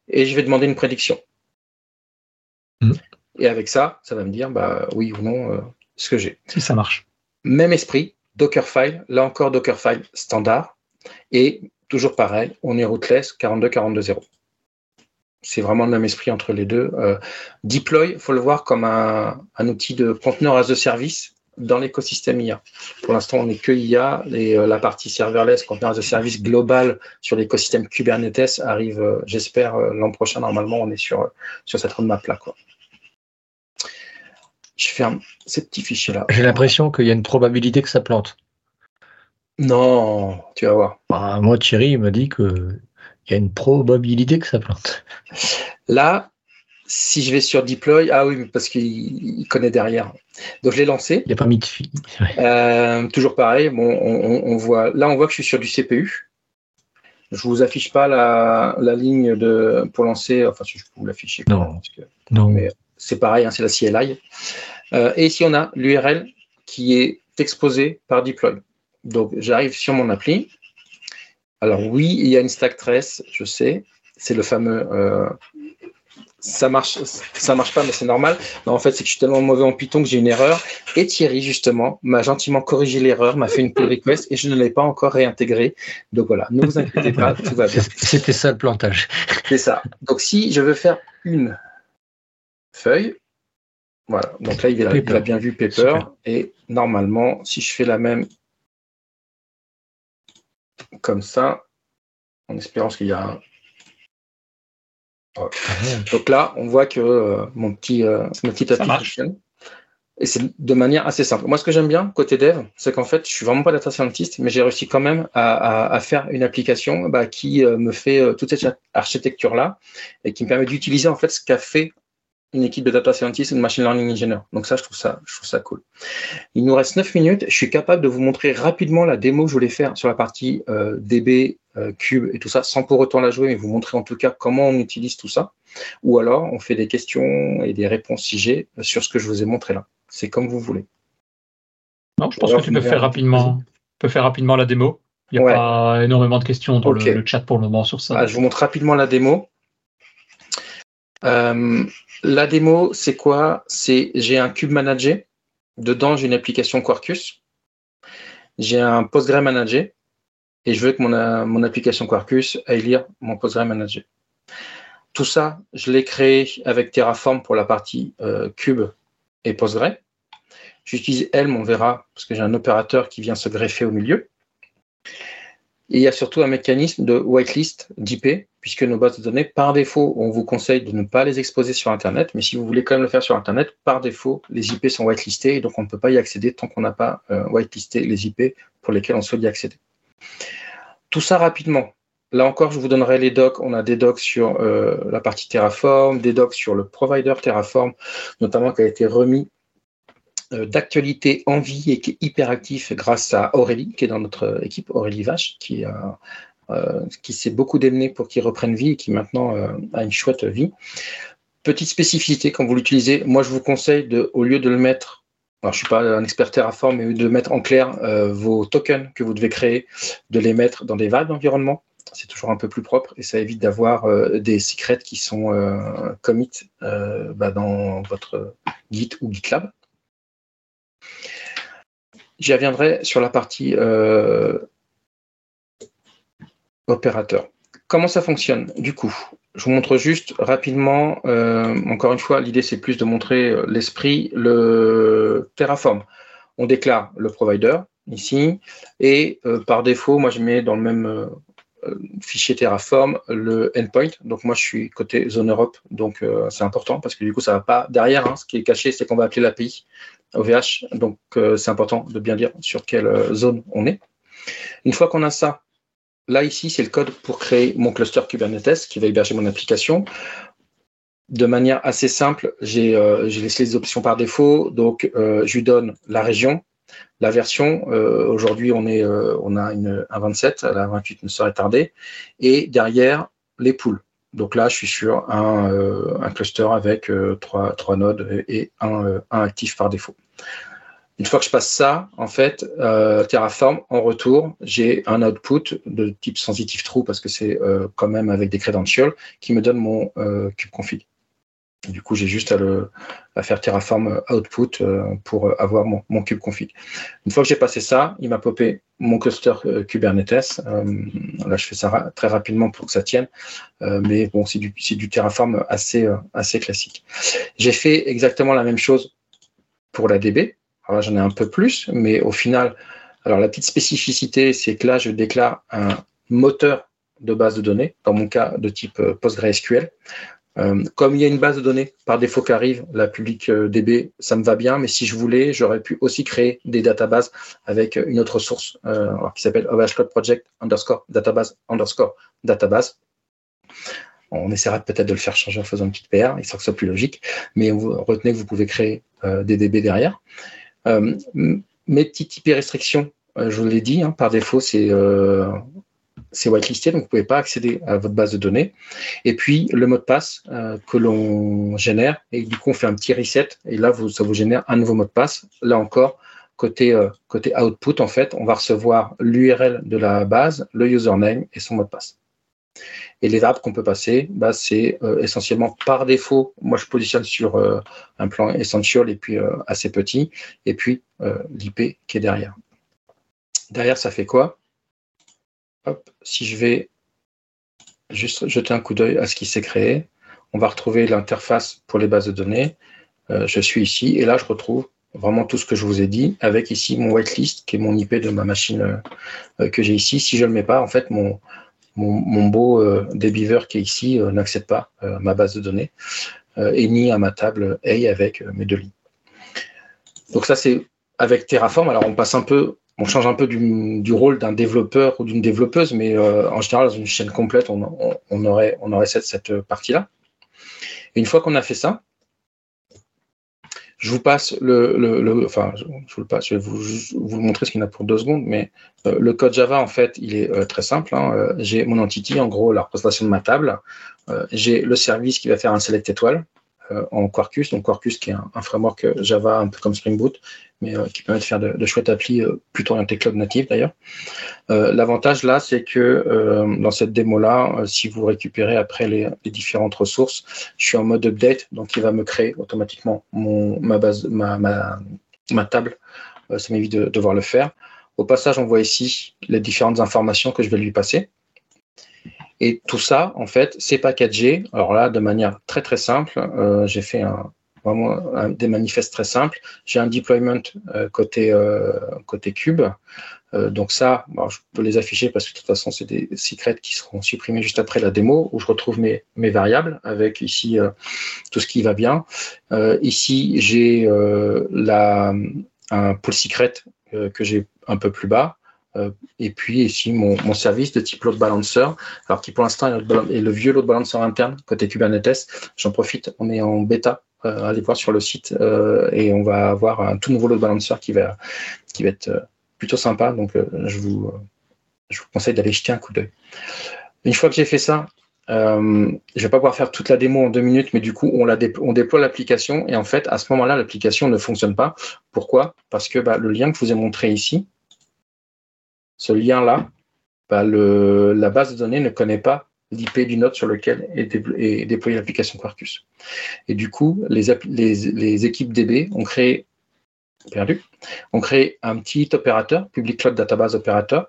et je vais demander une prédiction. Mm. Et avec ça, ça va me dire bah, oui ou non euh, ce que j'ai. Si ça marche. Même esprit, Dockerfile, là encore Dockerfile standard. Et toujours pareil, on est rootless 42.42.0. C'est vraiment le même esprit entre les deux. Euh, deploy, il faut le voir comme un, un outil de conteneur as a service dans l'écosystème IA. Pour l'instant, on n'est que IA et euh, la partie serverless, container de service global sur l'écosystème Kubernetes arrive, euh, j'espère, euh, l'an prochain. Normalement, on est sur, sur cette roadmap-là. Je ferme ces petits fichiers-là. J'ai l'impression qu'il y a une probabilité que ça plante. Non, tu vas voir. Bah, moi, Thierry me dit qu'il y a une probabilité que ça plante. Là, si je vais sur deploy, ah oui, parce qu'il connaît derrière. Donc je l'ai lancé. Il n'y a pas mis de fil. Euh, toujours pareil. Bon, on, voit, là, on voit que je suis sur du CPU. Je vous affiche pas la, ligne de pour lancer. Enfin, si je peux vous l'afficher. Non. non. Mais c'est pareil, hein, c'est la CLI. Euh, et ici, on a l'URL qui est exposé par deploy. Donc, j'arrive sur mon appli. Alors oui, il y a une stack trace, je sais. C'est le fameux euh, ça marche, ça marche pas, mais c'est normal. en fait, c'est que je suis tellement mauvais en Python que j'ai une erreur. Et Thierry, justement, m'a gentiment corrigé l'erreur, m'a fait une pull request et je ne l'ai pas encore réintégré. Donc voilà, ne vous inquiétez pas, tout va bien. C'était ça le plantage. C'est ça. Donc si je veux faire une feuille, voilà. Donc là, il a, bien vu Paper. Et normalement, si je fais la même comme ça, en espérant qu'il y a un donc là, on voit que euh, mon petit, euh, ma petite application, et c'est de manière assez simple. Moi, ce que j'aime bien côté dev, c'est qu'en fait, je suis vraiment pas data scientist, mais j'ai réussi quand même à, faire une application bah, qui euh, me fait toute cette architecture là et qui me permet d'utiliser en fait ce qu'a fait une équipe de data scientist et de machine learning engineer. Donc ça, je trouve ça, je trouve ça cool. Il nous reste 9 minutes. Je suis capable de vous montrer rapidement la démo que je voulais faire sur la partie euh, DB, euh, Cube et tout ça, sans pour autant la jouer, mais vous montrer en tout cas comment on utilise tout ça. Ou alors, on fait des questions et des réponses si j'ai sur ce que je vous ai montré là. C'est comme vous voulez. Non, je pense que tu peux faire rapidement, peux faire rapidement la démo. Il n'y a pas énormément de questions dans le, chat pour le moment sur ça. Ah, je vous montre rapidement la démo. La démo, c'est quoi? C'est j'ai un cube manager. Dedans, j'ai une application Quarkus. J'ai un Postgre manager et je veux que mon, mon application Quarkus aille lire mon Postgre manager. Tout ça, je l'ai créé avec Terraform pour la partie euh, cube et Postgre. J'utilise Helm, on verra, parce que j'ai un opérateur qui vient se greffer au milieu. Il y a surtout un mécanisme de whitelist d'IP, puisque nos bases de données, par défaut, on vous conseille de ne pas les exposer sur Internet, mais si vous voulez quand même le faire sur Internet, par défaut, les IP sont whitelistés, et donc on ne peut pas y accéder tant qu'on n'a pas euh, whitelisté les IP pour lesquels on souhaite y accéder. Tout ça rapidement. Là encore, je vous donnerai les docs. On a des docs sur euh, la partie Terraform, des docs sur le provider Terraform, notamment qui a été remis d'actualité en vie et qui est hyper actif grâce à Aurélie, qui est dans notre équipe, Aurélie Vache, qui euh, s'est beaucoup démené pour qu'il reprenne vie et qui maintenant a une chouette vie. Petite spécificité quand vous l'utilisez, moi je vous conseille de, au lieu de le mettre, alors je suis pas un expert Terraform, mais de mettre en clair vos tokens que vous devez créer, de les mettre dans des variables d'environnement c'est toujours un peu plus propre et ça évite d'avoir euh, des secrets qui sont euh, commit euh, bah, dans votre Git ou GitLab. J'y reviendrai sur la partie opérateur. Comment ça fonctionne? Du coup Je vous montre juste rapidement, encore une fois, l'idée c'est plus de montrer l'esprit, le Terraform. On déclare le provider ici et par défaut, moi je mets dans le même euh, fichier Terraform le endpoint. Donc moi je suis côté zone Europe, donc euh, c'est important parce que du coup ça va pas derrière. Hein. ce qui est caché, c'est qu'on va appeler l'API OVH. Donc euh, c'est important de bien dire sur quelle zone on est. Une fois qu'on a ça, là ici c'est le code pour créer mon cluster Kubernetes qui va héberger mon application. De manière assez simple, j'ai laissé les options par défaut. Donc je lui donne la région, la version, euh, aujourd'hui, on, est, euh, on a une, un 27, la 28 ne serait tardée. Et derrière, les poules. Donc là, je suis sur un, euh, un cluster avec trois, trois, nodes et un, un, actif par défaut. Une fois que je passe ça, en fait, Terraform, en retour, j'ai un output de type sensitive true parce que c'est quand même avec des credentials qui me donne mon cube config. Du coup, j'ai juste à, faire Terraform output euh, pour avoir mon, mon, cube config. Une fois que j'ai passé ça, il m'a popé mon cluster euh, Kubernetes. Euh, là, je fais ça très rapidement pour que ça tienne, mais bon, c'est du, Terraform assez classique. J'ai fait exactement la même chose pour la DB. Alors j'en ai un peu plus, mais au final, alors la petite spécificité, c'est que là, je déclare un moteur de base de données, dans mon cas de type PostgreSQL. Euh, comme il y a une base de données par défaut qui arrive, la public euh, DB, ça me va bien, mais si je voulais, j'aurais pu aussi créer des databases avec une autre source euh, qui s'appelle OVH Cloud Project underscore database underscore database. On essaiera peut-être de le faire changer en faisant une petite PR, histoire que ce soit plus logique, mais retenez que vous pouvez créer des DB derrière. mes petites IP restrictions, je vous l'ai dit, hein, par défaut, c'est whitelisté, donc vous ne pouvez pas accéder à votre base de données. Et puis le mot de passe euh, que l'on génère, et du coup on fait un petit reset, et là ça vous génère un nouveau mot de passe. Là encore, côté, euh, côté output, en fait, on va recevoir l'URL de la base, le username et son mot de passe. Et les variables qu'on peut passer, bah, c'est euh, essentiellement par défaut, moi je positionne sur un plan essential et puis assez petit, et puis l'IP qui est derrière. Derrière, ça fait quoi? Si je vais juste jeter un coup d'œil à ce qui s'est créé, on va retrouver l'interface pour les bases de données. Euh, je suis ici et là, je retrouve vraiment tout ce que je vous ai dit avec ici mon whitelist qui est mon IP de ma machine euh, que j'ai ici. Si je ne le mets pas, en fait, mon, mon, beau euh, qui est ici n'accède pas à ma base de données et ni à ma table A avec mes deux lignes. Donc ça, c'est avec Terraform. Alors, on passe un peu on change un peu du, rôle d'un développeur ou d'une développeuse, mais euh, en général, dans une chaîne complète, on, aurait, cette partie-là. Une fois qu'on a fait ça, je vous passe le, enfin, je, vous le passe, je vais vous, vous le montrer ce qu'il y en a pour deux secondes, mais euh, le code Java, en fait, il est euh, très simple. Hein. j'ai mon entity, en gros, la représentation de ma table. j'ai le service qui va faire un select étoile en Quarkus. Donc Quarkus qui est un, framework Java un peu comme Spring Boot, mais qui permet de faire de, chouettes applis plutôt orientées cloud native d'ailleurs. L'avantage là, c'est que dans cette démo-là, si vous récupérez après les, différentes ressources, je suis en mode update, donc il va me créer automatiquement ma base, ma, table. ça m'évite de devoir le faire. Au passage, on voit ici les différentes informations que je vais lui passer. Et tout ça, en fait, c'est packagé. Alors là, de manière très très simple, euh, j'ai fait un, vraiment des manifestes très simples. J'ai un deployment euh, côté, euh, côté cube. donc ça, je peux les afficher parce que de toute façon, c'est des secrets qui seront supprimés juste après la démo où je retrouve mes, mes variables avec ici tout ce qui va bien. ici, j'ai un pull secret que j'ai un peu plus bas. Euh, et puis ici, mon, service de type load balancer, alors qui pour l'instant est, le vieux load balancer interne côté Kubernetes. J'en profite, on est en bêta. Euh, allez voir sur le site euh, et on va avoir un tout nouveau load balancer qui va, qui va être plutôt sympa. Donc, je, vous, je vous conseille d'aller jeter un coup d'œil. Une fois que j'ai fait ça, euh, je vais pas pouvoir faire toute la démo en deux minutes, mais du coup, on, la on déploie l'application et en fait, à ce moment-là, l'application ne fonctionne pas. Pourquoi? Parce que bah, le lien que je vous ai montré ici, ce lien-là, bah, la base de données ne connaît pas l'IP du node sur lequel est, déployée l'application Quarkus. Et du coup, les, équipes DB ont créé, ont créé un petit opérateur, Public Cloud Database Operator,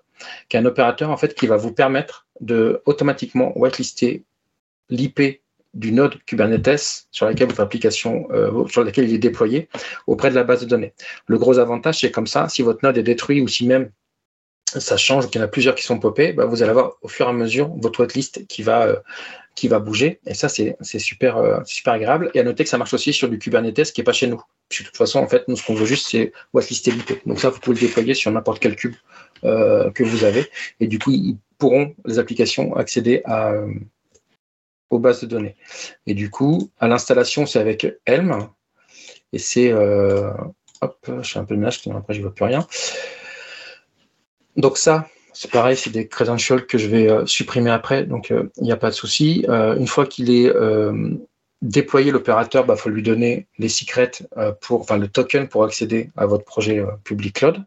qui est un opérateur qui va vous permettre de automatiquement whitelister l'IP du node Kubernetes sur laquelle votre application, euh, sur laquelle il est déployé auprès de la base de données. Le gros avantage, c'est comme ça, si votre node est détruit ou si même ça change, qu'il y en a plusieurs qui sont popés, bah, vous allez avoir au fur et à mesure votre whitelist qui va, euh, qui va bouger. Et ça, c'est super, euh, super agréable. Et à noter que ça marche aussi sur du Kubernetes qui n'est pas chez nous. Puis de toute façon, en fait, nous, ce qu'on veut juste, c'est whitelister l'IP. Donc ça, vous pouvez le déployer sur n'importe quel cube que vous avez. Et du coup, il pourront, les applications, accéder à, euh, aux bases de données. Et du coup, à l'installation, c'est avec Helm. Et c'est. Euh, hop, je fais un peu de ménage, après, je ne vois plus rien. Donc, ça, c'est pareil, c'est des credentials que je vais euh, supprimer après, donc il n'y a pas de souci. une fois qu'il est déployé, l'opérateur, il bah, faut lui donner les secrets pour, enfin le token pour accéder à votre projet public cloud.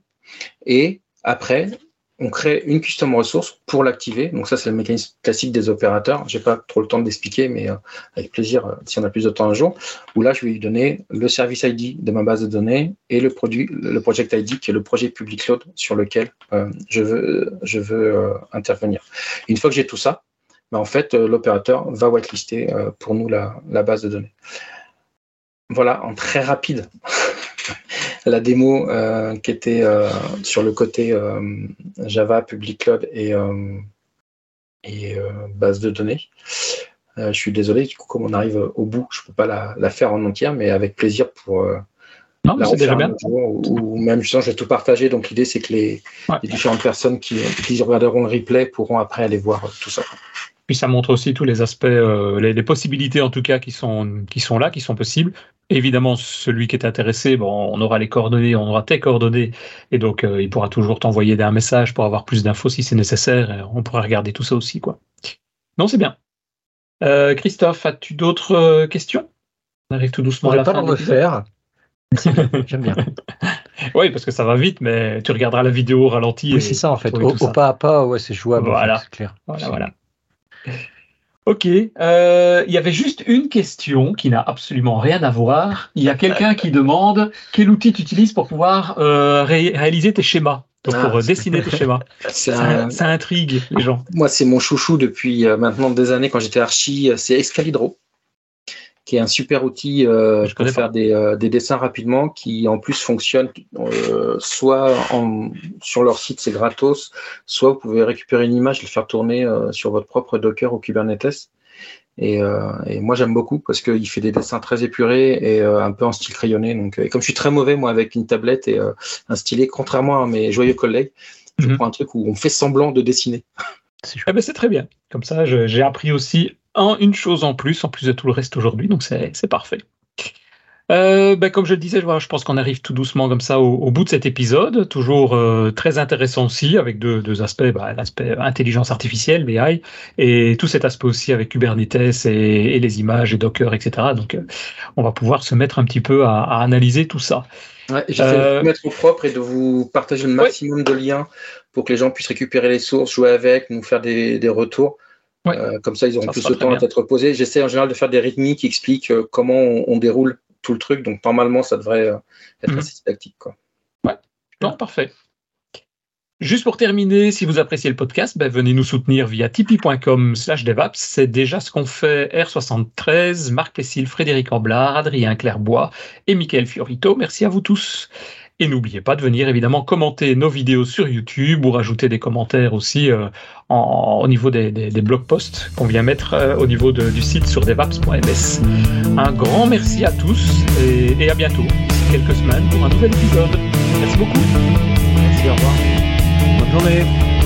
Et après, on crée une custom ressource pour l'activer. Donc ça, c'est le mécanisme classique des opérateurs. J'ai pas trop le temps de l'expliquer, mais euh, avec plaisir, euh, si on a plus de temps un jour, où là, je vais lui donner le service ID de ma base de données et le produit, le project ID, qui est le projet public cloud sur lequel euh, je veux, intervenir. Une fois que j'ai tout ça, ben, en fait, l'opérateur va whitelister pour nous la, la base de données. Voilà, en très rapide. la démo euh, qui était euh, sur le côté euh, Java, Public Cloud et, et base de données. je suis désolé, du coup, comme on arrive au bout, je ne peux pas la, faire en entière, mais avec plaisir pour non, c'est déjà bien. ou, même je vais tout partager. Donc l'idée c'est que les, différentes personnes qui, qui, regarderont le replay pourront après aller voir tout ça. Puis ça montre aussi tous les aspects, les, les, possibilités en tout cas qui sont, qui sont là, qui sont possibles. Évidemment, celui qui est intéressé, bon, on aura les coordonnées, on aura tes coordonnées, et donc euh, il pourra toujours t'envoyer un message pour avoir plus d'infos si c'est nécessaire. on pourra regarder tout ça aussi, quoi. Non, c'est bien. Euh, Christophe, as-tu d'autres euh, questions? On arrive tout doucement on à la pas fin. le faire. J'aime bien. oui, parce que ça va vite, mais tu regarderas la vidéo au ralenti. Oui, c'est ça en fait. Au, pas à pas, ouais, c'est jouable. Voilà, c'est clair. Voilà, voilà. Ok, euh, il y avait juste une question qui n'a absolument rien à voir. Il y a quelqu'un qui demande quel outil tu utilises pour pouvoir euh, réaliser tes schémas, pour ah. euh, dessiner tes schémas. Ça, intrigue les gens. Moi, c'est mon chouchou depuis maintenant des années quand j'étais archi, c'est Excalibro qui est un super outil euh, pour faire des, euh, des, dessins rapidement, qui en plus fonctionne euh, soit en, sur leur site, c'est gratos, soit vous pouvez récupérer une image et le faire tourner euh, sur votre propre Docker ou Kubernetes. Et, euh, et moi j'aime beaucoup parce qu'il fait des dessins très épurés et un peu en style crayonné. Donc, et comme je suis très mauvais moi avec une tablette et un stylet, contrairement à mes joyeux collègues, je mhm. prends un truc où on fait semblant de dessiner. Eh ben, c'est très bien. Comme ça, j'ai appris aussi une chose en plus, en plus de tout le reste aujourd'hui, donc c'est parfait. euh, ben, Comme je le disais, je pense qu'on arrive tout doucement comme ça au, bout de cet épisode, toujours euh, très intéressant aussi, avec deux, deux aspects, bah, l'aspect intelligence artificielle, BI, et tout cet aspect aussi avec Kubernetes et, et les images et Docker, etc. Donc euh, on va pouvoir se mettre un petit peu à, à analyser tout ça. Ouais, J'essaie de vous mettre au propre et de vous partager le maximum de liens pour que les gens puissent récupérer les sources, jouer avec, nous faire des, des retours. Euh, comme ça, ils auront plus de temps à être reposés. J'essaie en général de faire des rythmiques qui expliquent comment on, on déroule tout le truc. Donc normalement, ça devrait euh, être mhm. assez didactique. Quoi. Ouais, non, parfait. Juste pour terminer, si vous appréciez le podcast, ben, venez nous soutenir via tipeee.com slash devaps. C'est déjà ce qu'ont fait R73, Marc Pessil, Frédéric Amblard, Adrien Clairbois et Michael Fiorito. Merci à vous tous. Et n'oubliez pas de venir évidemment commenter nos vidéos sur YouTube ou rajouter des commentaires aussi euh, au niveau des, blog posts qu'on vient mettre euh, au niveau du site sur devaps.ms. Un grand merci à tous et, et à bientôt, quelques semaines pour un nouvel épisode. Merci beaucoup. Merci, au revoir. Bonne journée.